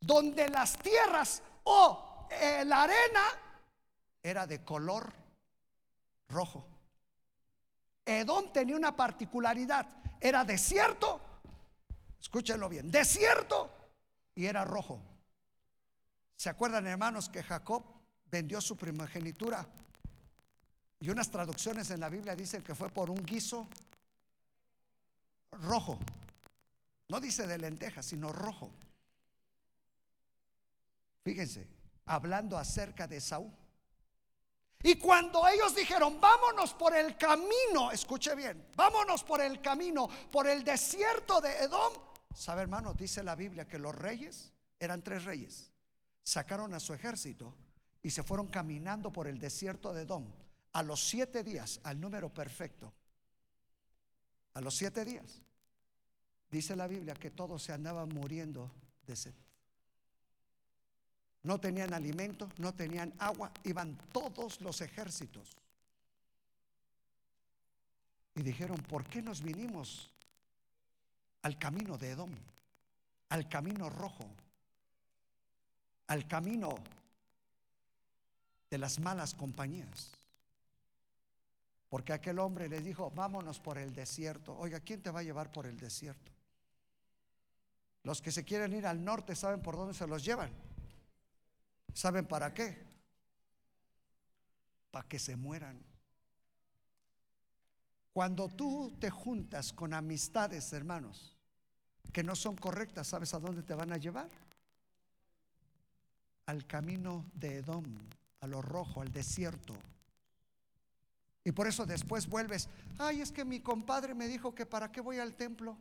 Donde las tierras, oh, eh, la arena era de color rojo. Edom tenía una particularidad, era desierto, escúchenlo bien, desierto y era rojo. ¿Se acuerdan hermanos que Jacob vendió su primogenitura? Y unas traducciones en la Biblia dicen que fue por un guiso rojo. No dice de lentejas, sino rojo. Fíjense, hablando acerca de Saúl. Y cuando ellos dijeron, vámonos por el camino, escuche bien, vámonos por el camino, por el desierto de Edom. ¿Sabe hermano? Dice la Biblia que los reyes, eran tres reyes, sacaron a su ejército y se fueron caminando por el desierto de Edom. A los siete días, al número perfecto, a los siete días, dice la Biblia que todos se andaban muriendo de sed. No tenían alimento, no tenían agua, iban todos los ejércitos. Y dijeron, ¿por qué nos vinimos al camino de Edom? Al camino rojo, al camino de las malas compañías. Porque aquel hombre les dijo, vámonos por el desierto. Oiga, ¿quién te va a llevar por el desierto? Los que se quieren ir al norte saben por dónde se los llevan. ¿Saben para qué? Para que se mueran. Cuando tú te juntas con amistades, hermanos, que no son correctas, ¿sabes a dónde te van a llevar? Al camino de Edom, a lo rojo, al desierto. Y por eso después vuelves, ay, es que mi compadre me dijo que para qué voy al templo.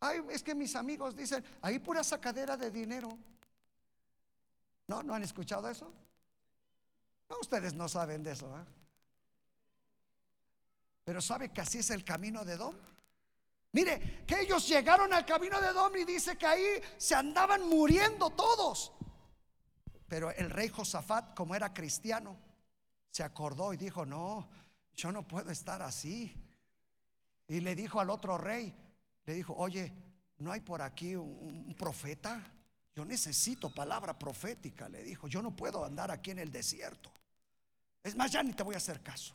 Ay, es que mis amigos dicen, ahí pura sacadera de dinero. ¿No? ¿No han escuchado eso? No, ustedes no saben de eso. Pero ¿sabe que así es el camino de Dom? Mire, que ellos llegaron al camino de Dom y dice que ahí se andaban muriendo todos. Pero el rey Josafat, como era cristiano, se acordó y dijo, no, yo no puedo estar así. Y le dijo al otro rey, le dijo, oye, ¿no hay por aquí un, profeta? Yo necesito palabra profética, le dijo, yo no puedo andar aquí en el desierto. Es más, ya ni te voy a hacer caso.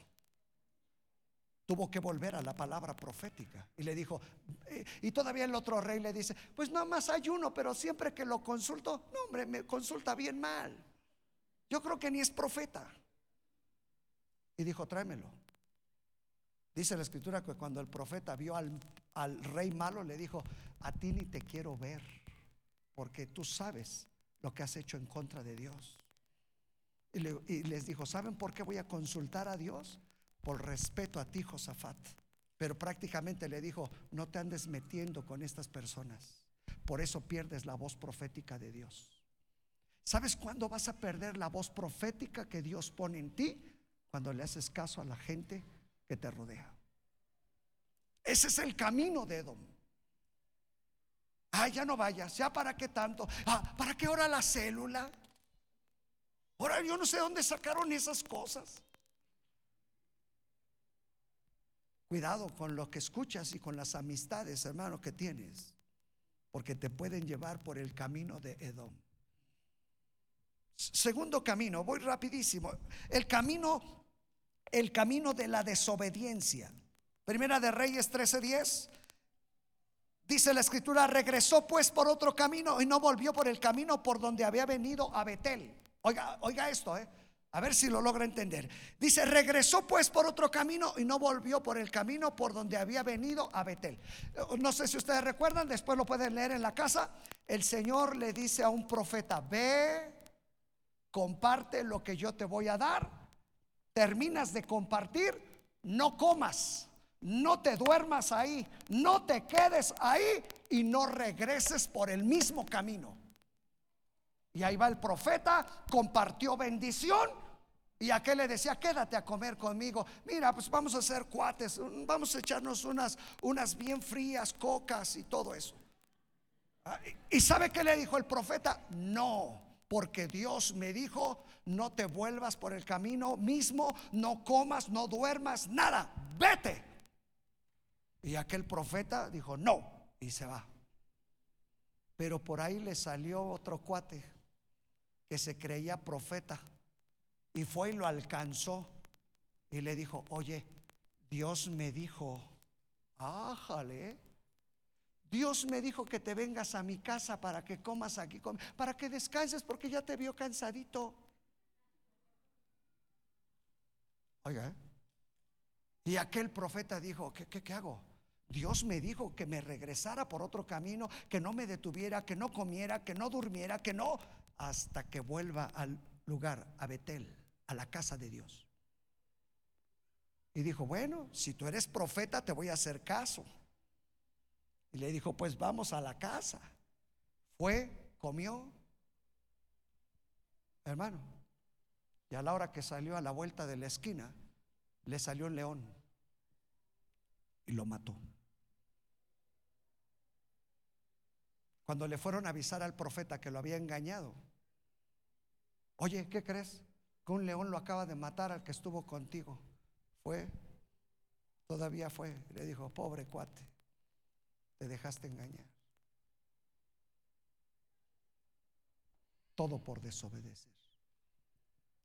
Tuvo que volver a la palabra profética y le dijo, eh, y todavía el otro rey le dice, pues nada más hay uno, pero siempre que lo consulto, no hombre, me consulta bien mal. Yo creo que ni es profeta. Y dijo, tráemelo. Dice la escritura que cuando el profeta vio al, al, rey malo, le dijo, a ti ni te quiero ver, porque tú sabes lo que has hecho en contra de Dios. Y, y les dijo, ¿saben por qué voy a consultar a Dios? Por respeto a ti, Josafat. Pero prácticamente le dijo, no te andes metiendo con estas personas. Por eso pierdes la voz profética de Dios. ¿Sabes cuándo vas a perder la voz profética que Dios pone en ti? cuando le haces caso a la gente que te rodea. Ese es el camino de Edom. Ah, ya no vayas, ya para qué tanto. Ah, ¿para qué hora la célula? Ahora yo no sé dónde sacaron esas cosas. Cuidado con lo que escuchas y con las amistades, hermano, que tienes, porque te pueden llevar por el camino de Edom. Segundo camino, voy rapidísimo. El camino el camino de la desobediencia. Primera de Reyes 13:10. Dice la escritura, regresó pues por otro camino y no volvió por el camino por donde había venido a Betel. Oiga, oiga esto, eh. A ver si lo logra entender. Dice, regresó pues por otro camino y no volvió por el camino por donde había venido a Betel. No sé si ustedes recuerdan, después lo pueden leer en la casa. El Señor le dice a un profeta, ve, comparte lo que yo te voy a dar terminas de compartir, no comas, no te duermas ahí, no te quedes ahí y no regreses por el mismo camino. Y ahí va el profeta, compartió bendición y aquel le decía, quédate a comer conmigo. Mira, pues vamos a hacer cuates, vamos a echarnos unas, unas bien frías, cocas y todo eso. Ah, ¿Y sabe qué le dijo el profeta? No, porque Dios me dijo, no te vuelvas por el camino mismo, no comas, no duermas, nada, vete. Y aquel profeta dijo, no, y se va. Pero por ahí le salió otro cuate que se creía profeta y fue y lo alcanzó y le dijo, oye, Dios me dijo, ájale, Dios me dijo que te vengas a mi casa para que comas aquí, para que descanses porque ya te vio cansadito. Oiga, ¿eh? y aquel profeta dijo, ¿qué, qué, qué hago? Dios me dijo que me regresara por otro camino, que no me detuviera, que no comiera, que no durmiera, que no, hasta que vuelva al lugar, a Betel, a la casa de Dios. Y dijo, bueno, si tú eres profeta, te voy a hacer caso. Y le dijo, pues vamos a la casa. Fue, comió. Hermano, y a la hora que salió a la vuelta de la esquina, le salió un león y lo mató. Cuando le fueron a avisar al profeta que lo había engañado. Oye, ¿qué crees? Que un león lo acaba de matar al que estuvo contigo. Fue, todavía fue. Le dijo, pobre cuate, te dejaste engañar. Todo por desobedecer.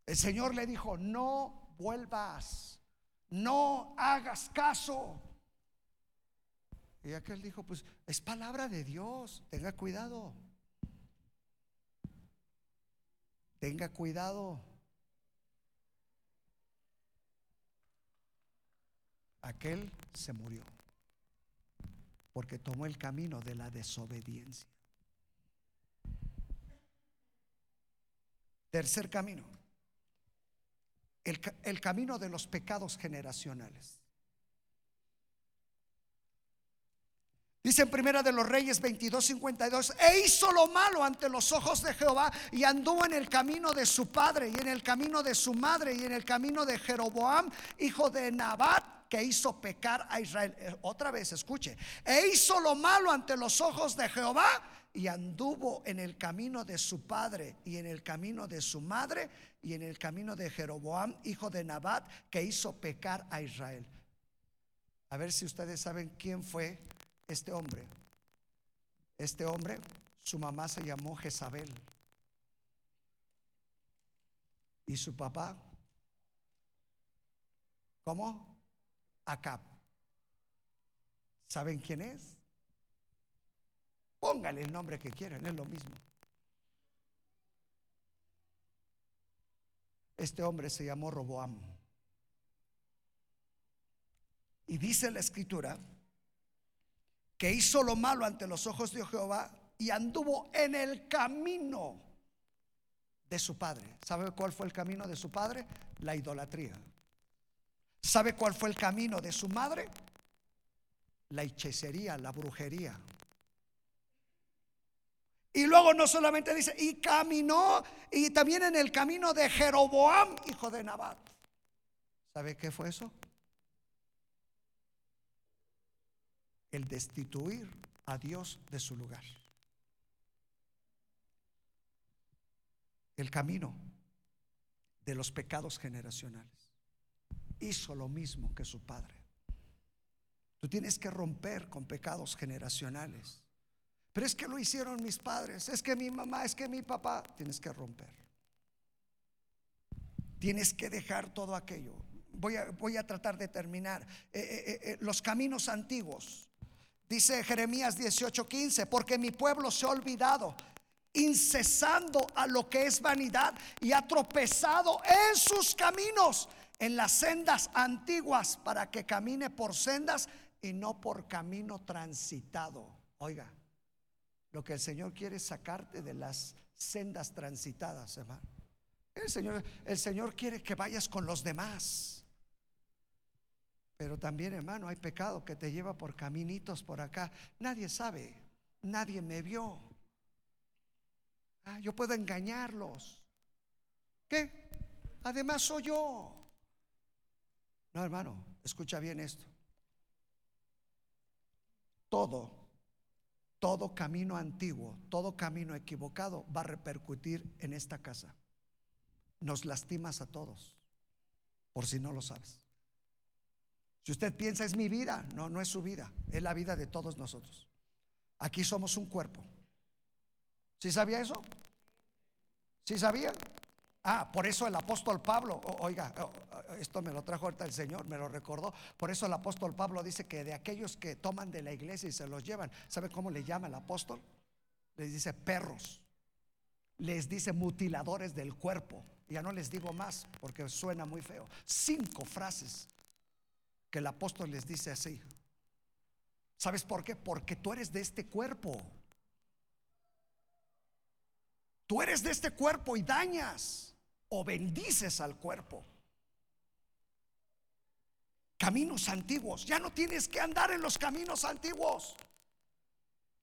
El Señor le dijo, no vuelvas, no hagas caso. Y aquel dijo, pues es palabra de Dios, tenga cuidado. Tenga cuidado. Aquel se murió porque tomó el camino de la desobediencia. Tercer camino, el, el camino de los pecados generacionales. Dice en Primera de los Reyes 22, 52, e hizo lo malo ante los ojos de Jehová y anduvo en el camino de su padre y en el camino de su madre y en el camino de Jeroboam, hijo de Nabat, que hizo pecar a Israel. Eh, otra vez, escuche, e hizo lo malo ante los ojos de Jehová y anduvo en el camino de su padre y en el camino de su madre y en el camino de Jeroboam, hijo de Nabat, que hizo pecar a Israel. A ver si ustedes saben quién fue este hombre. Este hombre, su mamá se llamó Jezabel. Y su papá, ¿cómo? Acab. ¿Saben quién es? Póngale el nombre que quieran, es lo mismo. Este hombre se llamó Roboam. Y dice la escritura que hizo lo malo ante los ojos de Jehová y anduvo en el camino de su padre. ¿Sabe cuál fue el camino de su padre? La idolatría. ¿Sabe cuál fue el camino de su madre? La hechicería, la brujería. Y luego no solamente dice, y caminó, y también en el camino de Jeroboam, hijo de Nabat. ¿Sabe qué fue eso? El destituir a Dios de su lugar. El camino de los pecados generacionales. Hizo lo mismo que su padre. Tú tienes que romper con pecados generacionales. Pero es que lo hicieron mis padres, es que mi mamá, es que mi papá. Tienes que romper. Tienes que dejar todo aquello. Voy a, voy a tratar de terminar. Eh, eh, eh, los caminos antiguos Dice Jeremías 18:15, porque mi pueblo se ha olvidado, incesando a lo que es vanidad y ha tropezado en sus caminos, en las sendas antiguas, para que camine por sendas y no por camino transitado. Oiga, lo que el Señor quiere es sacarte de las sendas transitadas, hermano. El Señor, el Señor quiere que vayas con los demás. Pero también, hermano, hay pecado que te lleva por caminitos por acá. Nadie sabe, nadie me vio. Ah, yo puedo engañarlos. ¿Qué? Además soy yo. No, hermano, escucha bien esto. Todo, todo camino antiguo, todo camino equivocado va a repercutir en esta casa. Nos lastimas a todos, por si no lo sabes. Si usted piensa es mi vida, no, no es su vida, es la vida de todos nosotros. Aquí somos un cuerpo. ¿Sí sabía eso? ¿Sí sabía? Ah, por eso el apóstol Pablo, oiga, esto me lo trajo ahorita el Señor, me lo recordó. Por eso el apóstol Pablo dice que de aquellos que toman de la iglesia y se los llevan, ¿sabe cómo le llama el apóstol? Les dice perros, les dice mutiladores del cuerpo. Ya no les digo más porque suena muy feo. Cinco frases que el apóstol les dice así. ¿Sabes por qué? Porque tú eres de este cuerpo. Tú eres de este cuerpo y dañas o bendices al cuerpo. Caminos antiguos. Ya no tienes que andar en los caminos antiguos.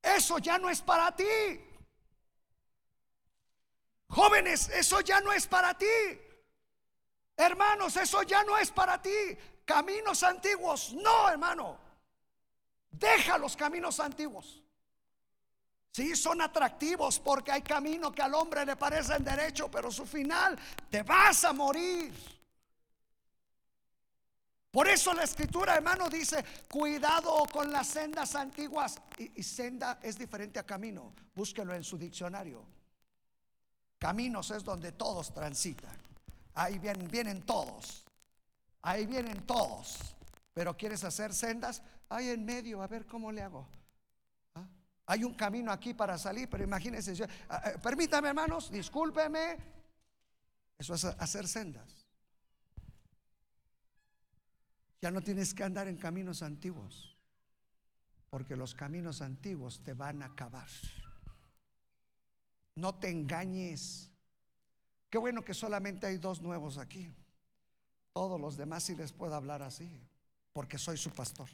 Eso ya no es para ti. Jóvenes, eso ya no es para ti. Hermanos, eso ya no es para ti caminos antiguos. No, hermano. Deja los caminos antiguos. Sí, son atractivos porque hay camino que al hombre le parecen derecho, pero su final te vas a morir. Por eso la escritura, hermano, dice, cuidado con las sendas antiguas. Y, senda es diferente a camino. Búsquelo en su diccionario. Caminos es donde todos transitan. Ahí vienen todos. Ahí vienen todos. Pero quieres hacer sendas, ahí en medio, a ver cómo le hago. ¿Ah? Hay un camino aquí para salir, pero imagínense, ah, eh, permítame hermanos, discúlpeme. Eso es hacer sendas. Ya no tienes que andar en caminos antiguos, porque los caminos antiguos te van a acabar. No te engañes. Qué bueno que solamente hay dos nuevos aquí. Todos los demás sí les puedo hablar así, porque soy su pastor.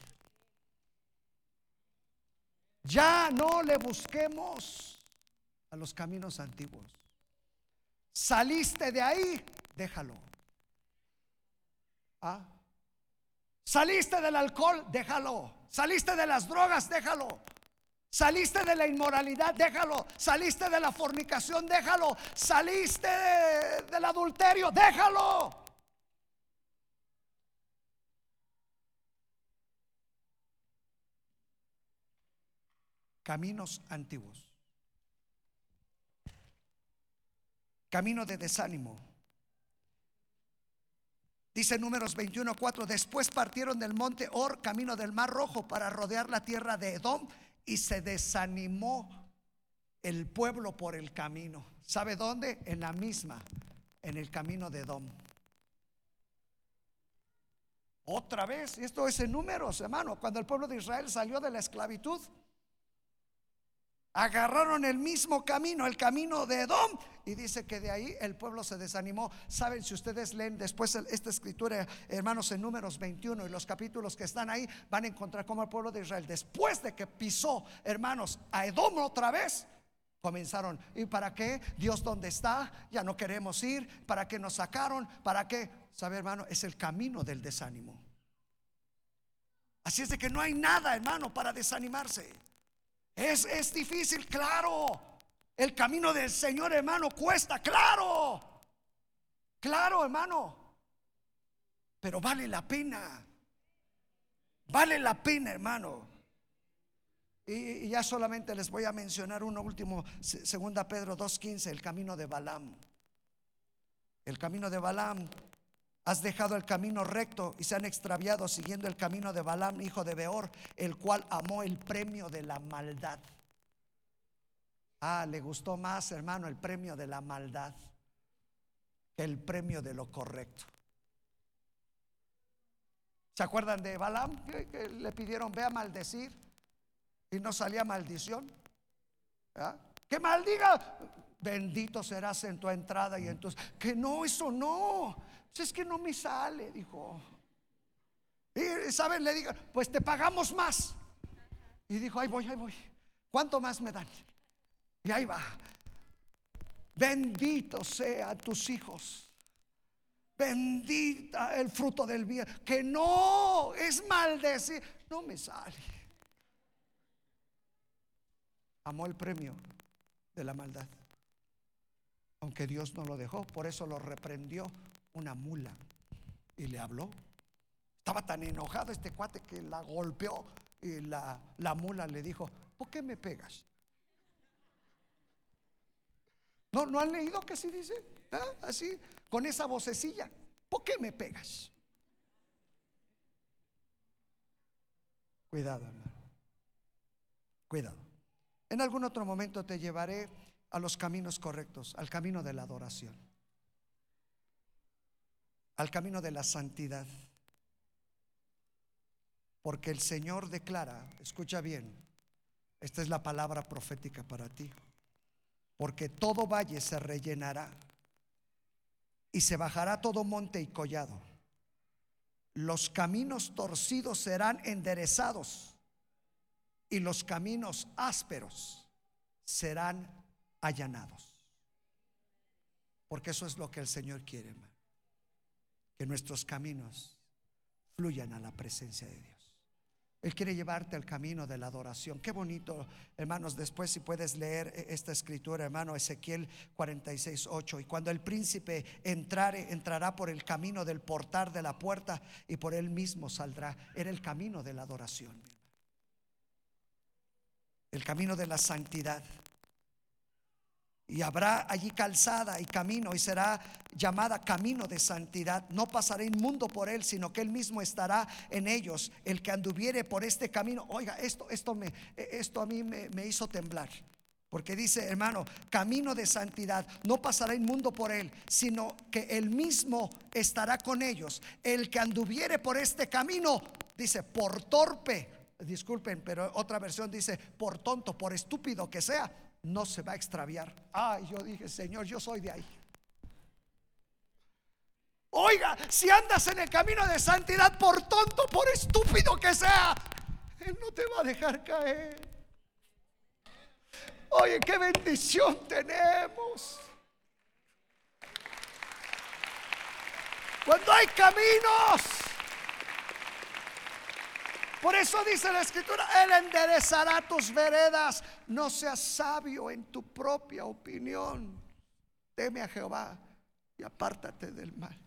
Ya no le busquemos a los caminos antiguos. Saliste de ahí, déjalo. ¿Ah? Saliste del alcohol, déjalo. Saliste de las drogas, déjalo. Saliste de la inmoralidad, déjalo. Saliste de la fornicación, déjalo. Saliste del adulterio, déjalo. Caminos antiguos. Camino de desánimo Dice números 21:4, después partieron del monte Or, camino del Mar Rojo, para rodear la tierra de Edom, y se desanimó el pueblo por el camino. ¿Sabe dónde? En la misma, en el camino de Edom. Otra vez, esto es en números, hermano, cuando el pueblo de Israel salió de la esclavitud, agarraron el mismo camino, el camino de Edom, y dice que de ahí el pueblo se desanimó. Saben, si ustedes leen después esta escritura, hermanos, en números 21 y los capítulos que están ahí, van a encontrar cómo el pueblo de Israel, después de que pisó, hermanos, a Edom otra vez, comenzaron. ¿Y para qué? Dios dónde está? Ya no queremos ir. ¿Para qué nos sacaron? ¿Para qué? Sabe, hermano, es el camino del desánimo. Así es de que no hay nada, hermano, para desanimarse. Es, es difícil, claro. El camino del Señor, hermano, cuesta, claro. Claro, hermano. Pero vale la pena. Vale la pena, hermano. Y, ya solamente les voy a mencionar uno último, segunda Pedro 2.15, el camino de Balaam. El camino de Balaam Has dejado el camino recto y se han extraviado siguiendo el camino de Balaam, hijo de Beor, el cual amó el premio de la maldad. Ah, le gustó más, hermano, el premio de la maldad que el premio de lo correcto. ¿Se acuerdan de Balaam que, le pidieron ve a maldecir y no salía maldición? ¿Ah? Que maldiga, bendito serás en tu entrada y en tus... Que no, eso no. Es que no me sale, dijo. Y, ¿saben? Le digo, pues te pagamos más. Y dijo, ahí voy, ahí voy. ¿Cuánto más me dan? Y ahí va. Bendito sea tus hijos. Bendita el fruto del bien. Que no es maldecir. No me sale. Amó el premio de la maldad. Aunque Dios no lo dejó, por eso lo reprendió una mula y le habló. Estaba tan enojado este cuate que la golpeó y la, la mula le dijo, ¿por qué me pegas? ¿No, ¿No han leído que así dice? ¿Ah? Así, con esa vocecilla. ¿Por qué me pegas? Cuidado, hermano. Cuidado. En algún otro momento te llevaré a los caminos correctos, al camino de la adoración al camino de la santidad. Porque el Señor declara, escucha bien, esta es la palabra profética para ti, porque todo valle se rellenará y se bajará todo monte y collado. Los caminos torcidos serán enderezados y los caminos ásperos serán allanados. Porque eso es lo que el Señor quiere, hermano que nuestros caminos fluyan a la presencia de Dios. Él quiere llevarte al camino de la adoración. Qué bonito, hermanos. Después, si puedes leer e-, esta escritura, hermano, Ezequiel 46, 8. Y cuando el príncipe entrare, entrará por el camino del portal de la puerta y por él mismo saldrá. Era el camino de la adoración, el camino de la santidad. Y habrá allí calzada y camino y será llamada camino de santidad. No pasará inmundo por él, sino que él mismo estará en ellos. El que anduviere por este camino, oiga, esto, esto, me, esto a mí me, me hizo temblar. Porque dice, hermano, camino de santidad, no pasará inmundo por él, sino que él mismo estará con ellos. El que anduviere por este camino, dice, por torpe, disculpen, pero otra versión dice, por tonto, por estúpido que sea, no se va a extraviar. Ay, yo dije, Señor, yo soy de ahí. Oiga, si andas en el camino de santidad, por tonto, por estúpido que sea, Él no te va a dejar caer. Oye, qué bendición tenemos. Cuando hay caminos, por eso dice la escritura, Él enderezará tus veredas. No seas sabio en tu propia opinión. Teme a Jehová y apártate del mal.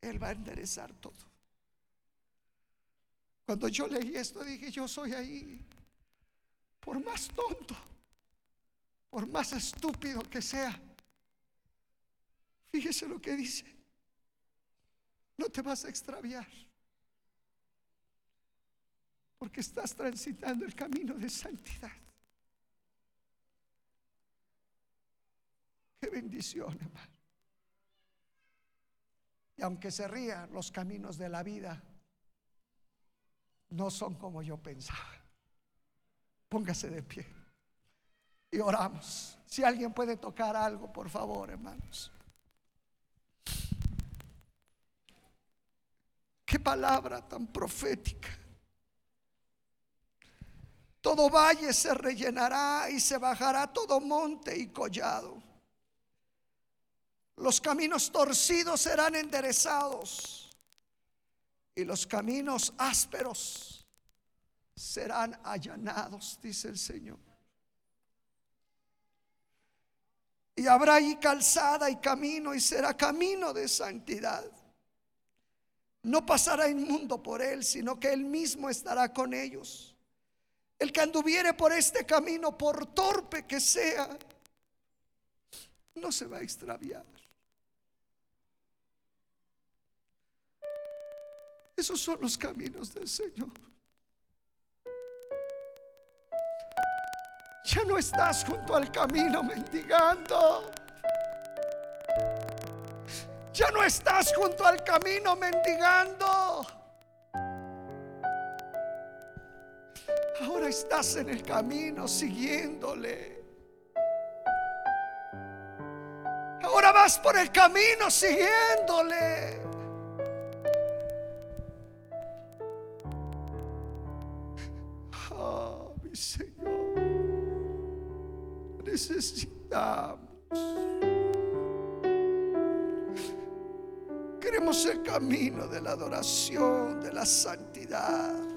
Él va a enderezar todo. Cuando yo leí esto dije, yo soy ahí. Por más tonto, por más estúpido que sea. Fíjese lo que dice. No te vas a extraviar porque estás transitando el camino de santidad. Qué bendición, hermano. Y aunque se ría, los caminos de la vida no son como yo pensaba. Póngase de pie y oramos. Si alguien puede tocar algo, por favor, hermanos. Qué palabra tan profética. Todo valle se rellenará y se bajará todo monte y collado. Los caminos torcidos serán enderezados y los caminos ásperos serán allanados, dice el Señor. Y habrá ahí calzada y camino y será camino de santidad. No pasará inmundo por él, sino que él mismo estará con ellos el que anduviere por este camino, por torpe que sea, no se va a extraviar. Esos son los caminos del Señor. Ya no estás junto al camino mendigando. Ya no estás junto al camino mendigando. Estás en el camino siguiéndole. Ahora vas por el camino siguiéndole. Oh, mi Señor, necesitamos. Queremos el camino de la adoración, de la santidad.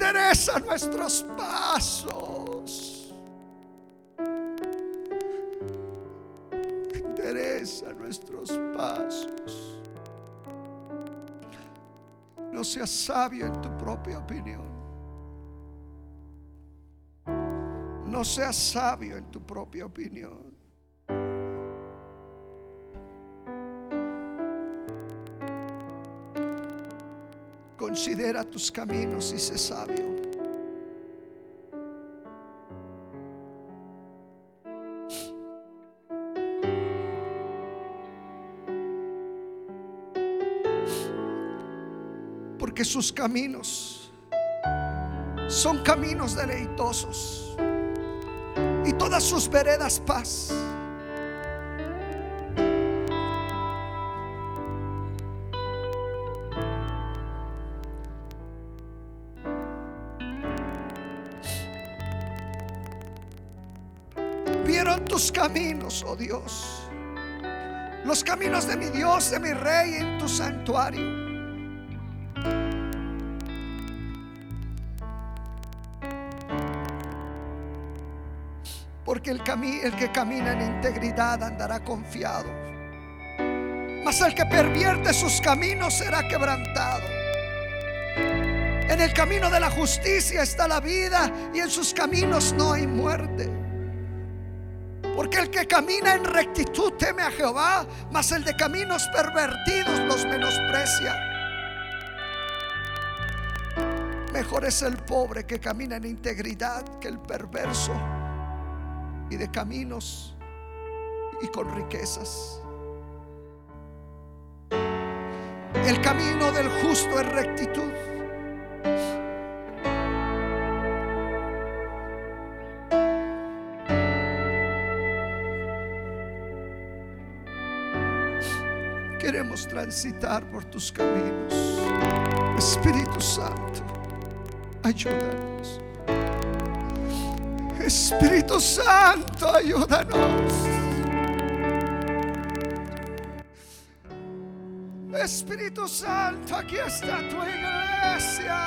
Endereza nuestros pasos. Endereza nuestros pasos. No seas sabio en tu propia opinión. No seas sabio en tu propia opinión. Considera tus caminos y sé sabio. Porque sus caminos son caminos deleitosos y todas sus veredas paz. caminos, oh Dios. Los caminos de mi Dios, de mi Rey, en tu santuario. Porque el, el que camina en integridad andará confiado. Mas el que pervierte sus caminos será quebrantado. En el camino de la justicia está la vida y en sus caminos no hay muerte. Porque el que camina en rectitud teme a Jehová, mas el de caminos pervertidos los menosprecia. Mejor es el pobre que camina en integridad que el perverso y de caminos y con riquezas. El camino del justo es rectitud. Transitar por tus caminos. Espíritu Santo, ayúdanos. Espíritu Santo, ayúdanos. Espíritu Santo, aquí está tu iglesia.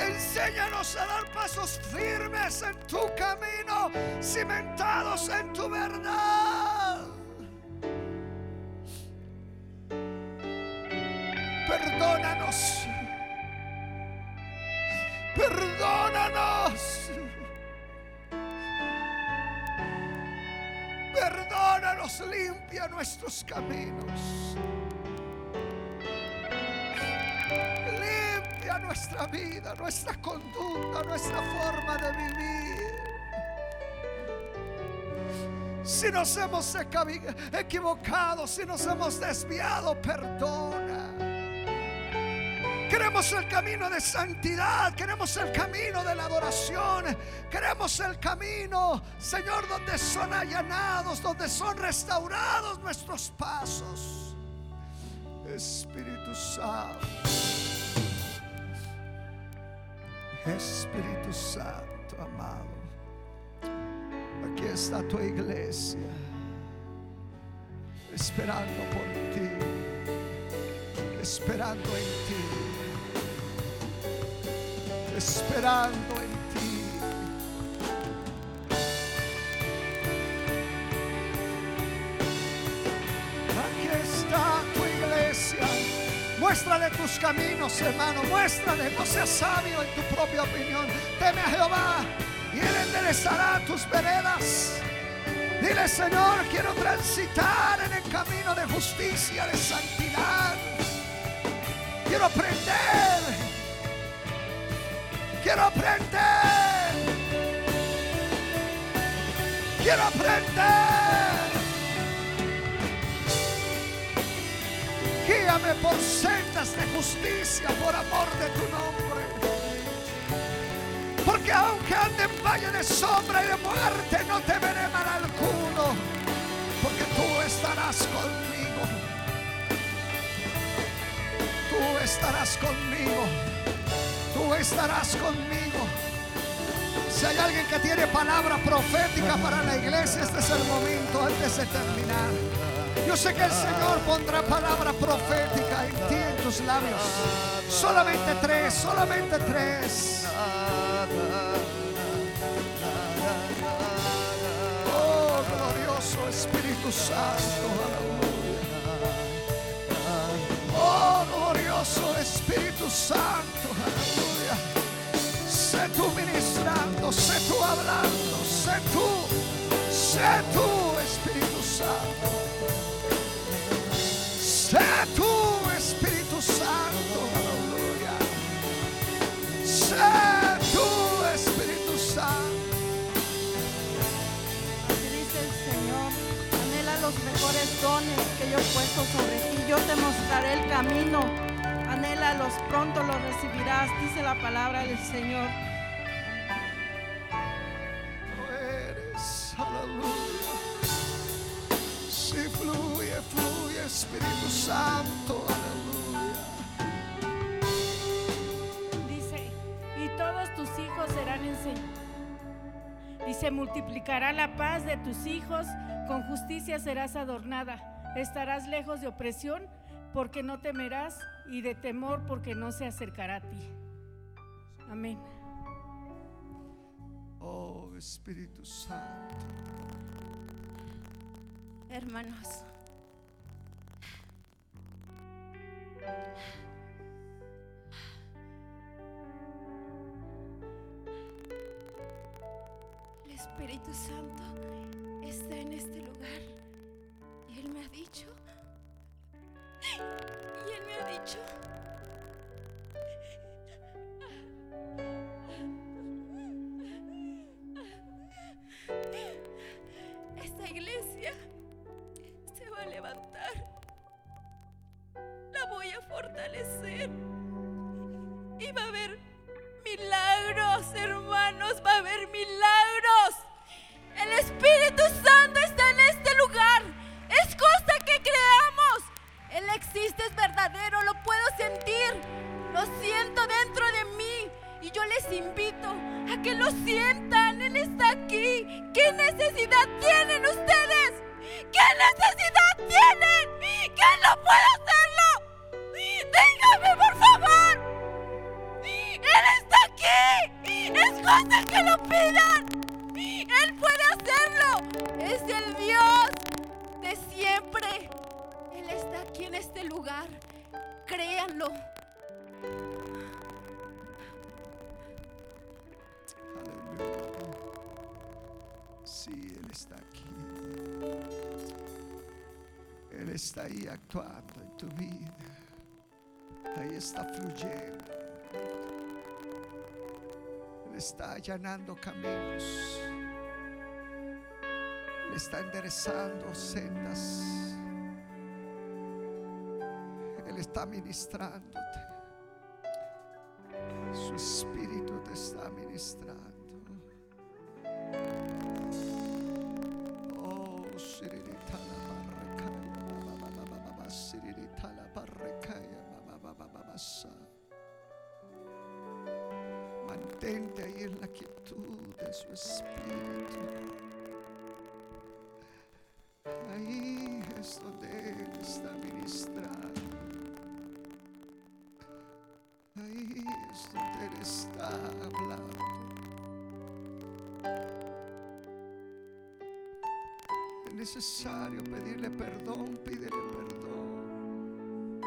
Enséñanos a dar pasos firmes en tu camino, cimentados en tu verdad. Nuestros caminos. Limpia nuestra vida, nuestra conducta, nuestra forma de vivir. Si nos hemos equivocado, si nos hemos desviado, perdona. Queremos el camino de santidad, queremos el camino de la adoración, queremos el camino, Señor, donde son allanados, donde son restaurados nuestros pasos. Espíritu Santo, Espíritu Santo, amado, aquí está tu iglesia, esperando por ti, esperando en ti esperando en ti. Aquí está tu iglesia. Muéstrale tus caminos, hermano. Muéstrale. No seas sabio en tu propia opinión. Teme a Jehová y Él enderezará tus veredas. Dile, Señor, quiero transitar en el camino de justicia, de santidad. Quiero aprender Quiero aprender. Quiero aprender. Guíame por sendas de justicia por amor de tu nombre. Porque aunque ande en valle de sombra y de muerte, no temeré mal alguno. Porque tú estarás conmigo. Tú estarás conmigo tú estarás conmigo. Si hay alguien que tiene palabra profética para la iglesia, este es el momento antes de terminar. Yo sé que el Señor pondrá palabra profética en ti, en tus labios. Solamente tres, solamente tres. Oh, glorioso Espíritu Santo. Oh, glorioso Espíritu Santo. Tú ministrando, sé tú hablando, sé tú, sé tú, Espíritu Santo. Sé tú, Espíritu Santo, aleluya. Sé tú, Espíritu Santo. Así dice el Señor, anhela los mejores dones que yo he puesto sobre ti. Yo te mostraré el camino. Anhélalos, pronto los recibirás, dice la palabra del Señor. Espíritu Santo, aleluya. Dice, y todos tus hijos serán enseñados. Se multiplicará la paz de tus hijos, con justicia serás adornada. Estarás lejos de opresión porque no temerás y de temor porque no se acercará a ti. Amén. Oh Espíritu Santo. Hermanos, el Espíritu Santo está en este lugar y Él me ha dicho, y Él me ha dicho, esta iglesia se va a levantar. La voy a fortalecer. Y va a haber milagros, hermanos, va a haber milagros. El Espíritu Santo está en este lugar. Es cosa que creamos. Él existe, es verdadero, lo puedo sentir. Lo siento dentro de mí. Y yo les invito a que lo sientan. Él está aquí. ¿Qué necesidad tienen ustedes? ¿Qué necesidad tienen? ¿Quién no puede hacerlo? Dígame, por favor. Él está aquí. Es cosa que lo pidan. Él puede hacerlo. Es el Dios de siempre. Él está aquí en este lugar. Créanlo. Está ahí actuando en tu vida. Ahí está fluyendo. Él está allanando caminos. Él está enderezando sendas. Él está ministrándote. Su espíritu te está ministrando. Necesario pedirle perdón, pídele perdón.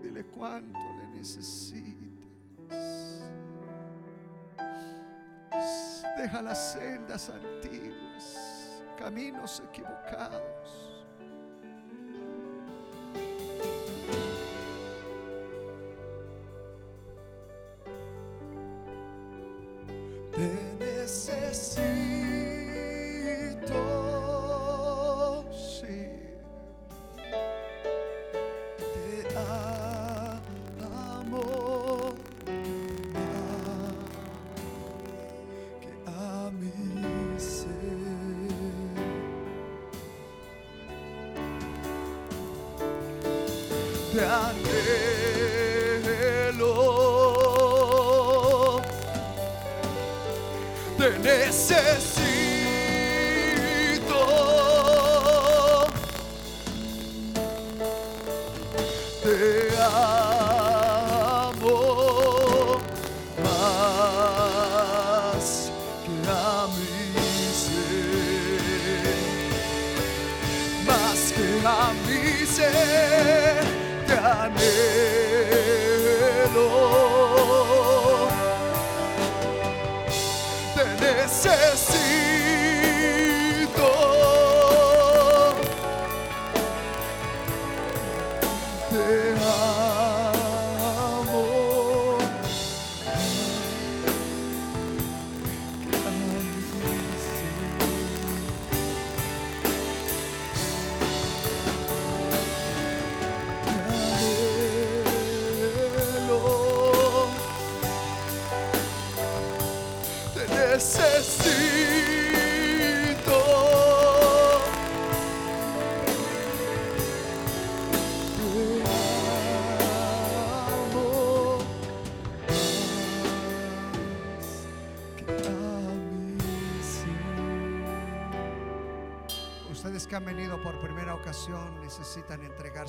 Dile cuánto le necesitas. Deja las sendas antiguas, caminos equivocados. Te anhelo te necesito.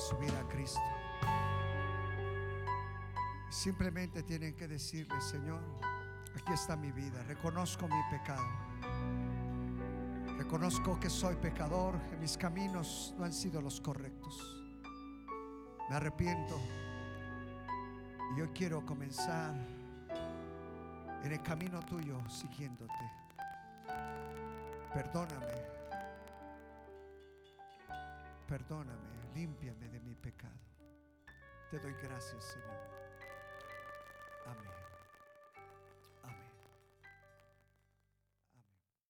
Su vida a Cristo. Simplemente tienen que decirle, Señor, aquí está mi vida, reconozco mi pecado. Reconozco que soy pecador, mis caminos no han sido los correctos. Me arrepiento y yo quiero comenzar en el camino tuyo siguiéndote. Perdóname. Perdóname, límpiame pecado. Te doy gracias, Señor.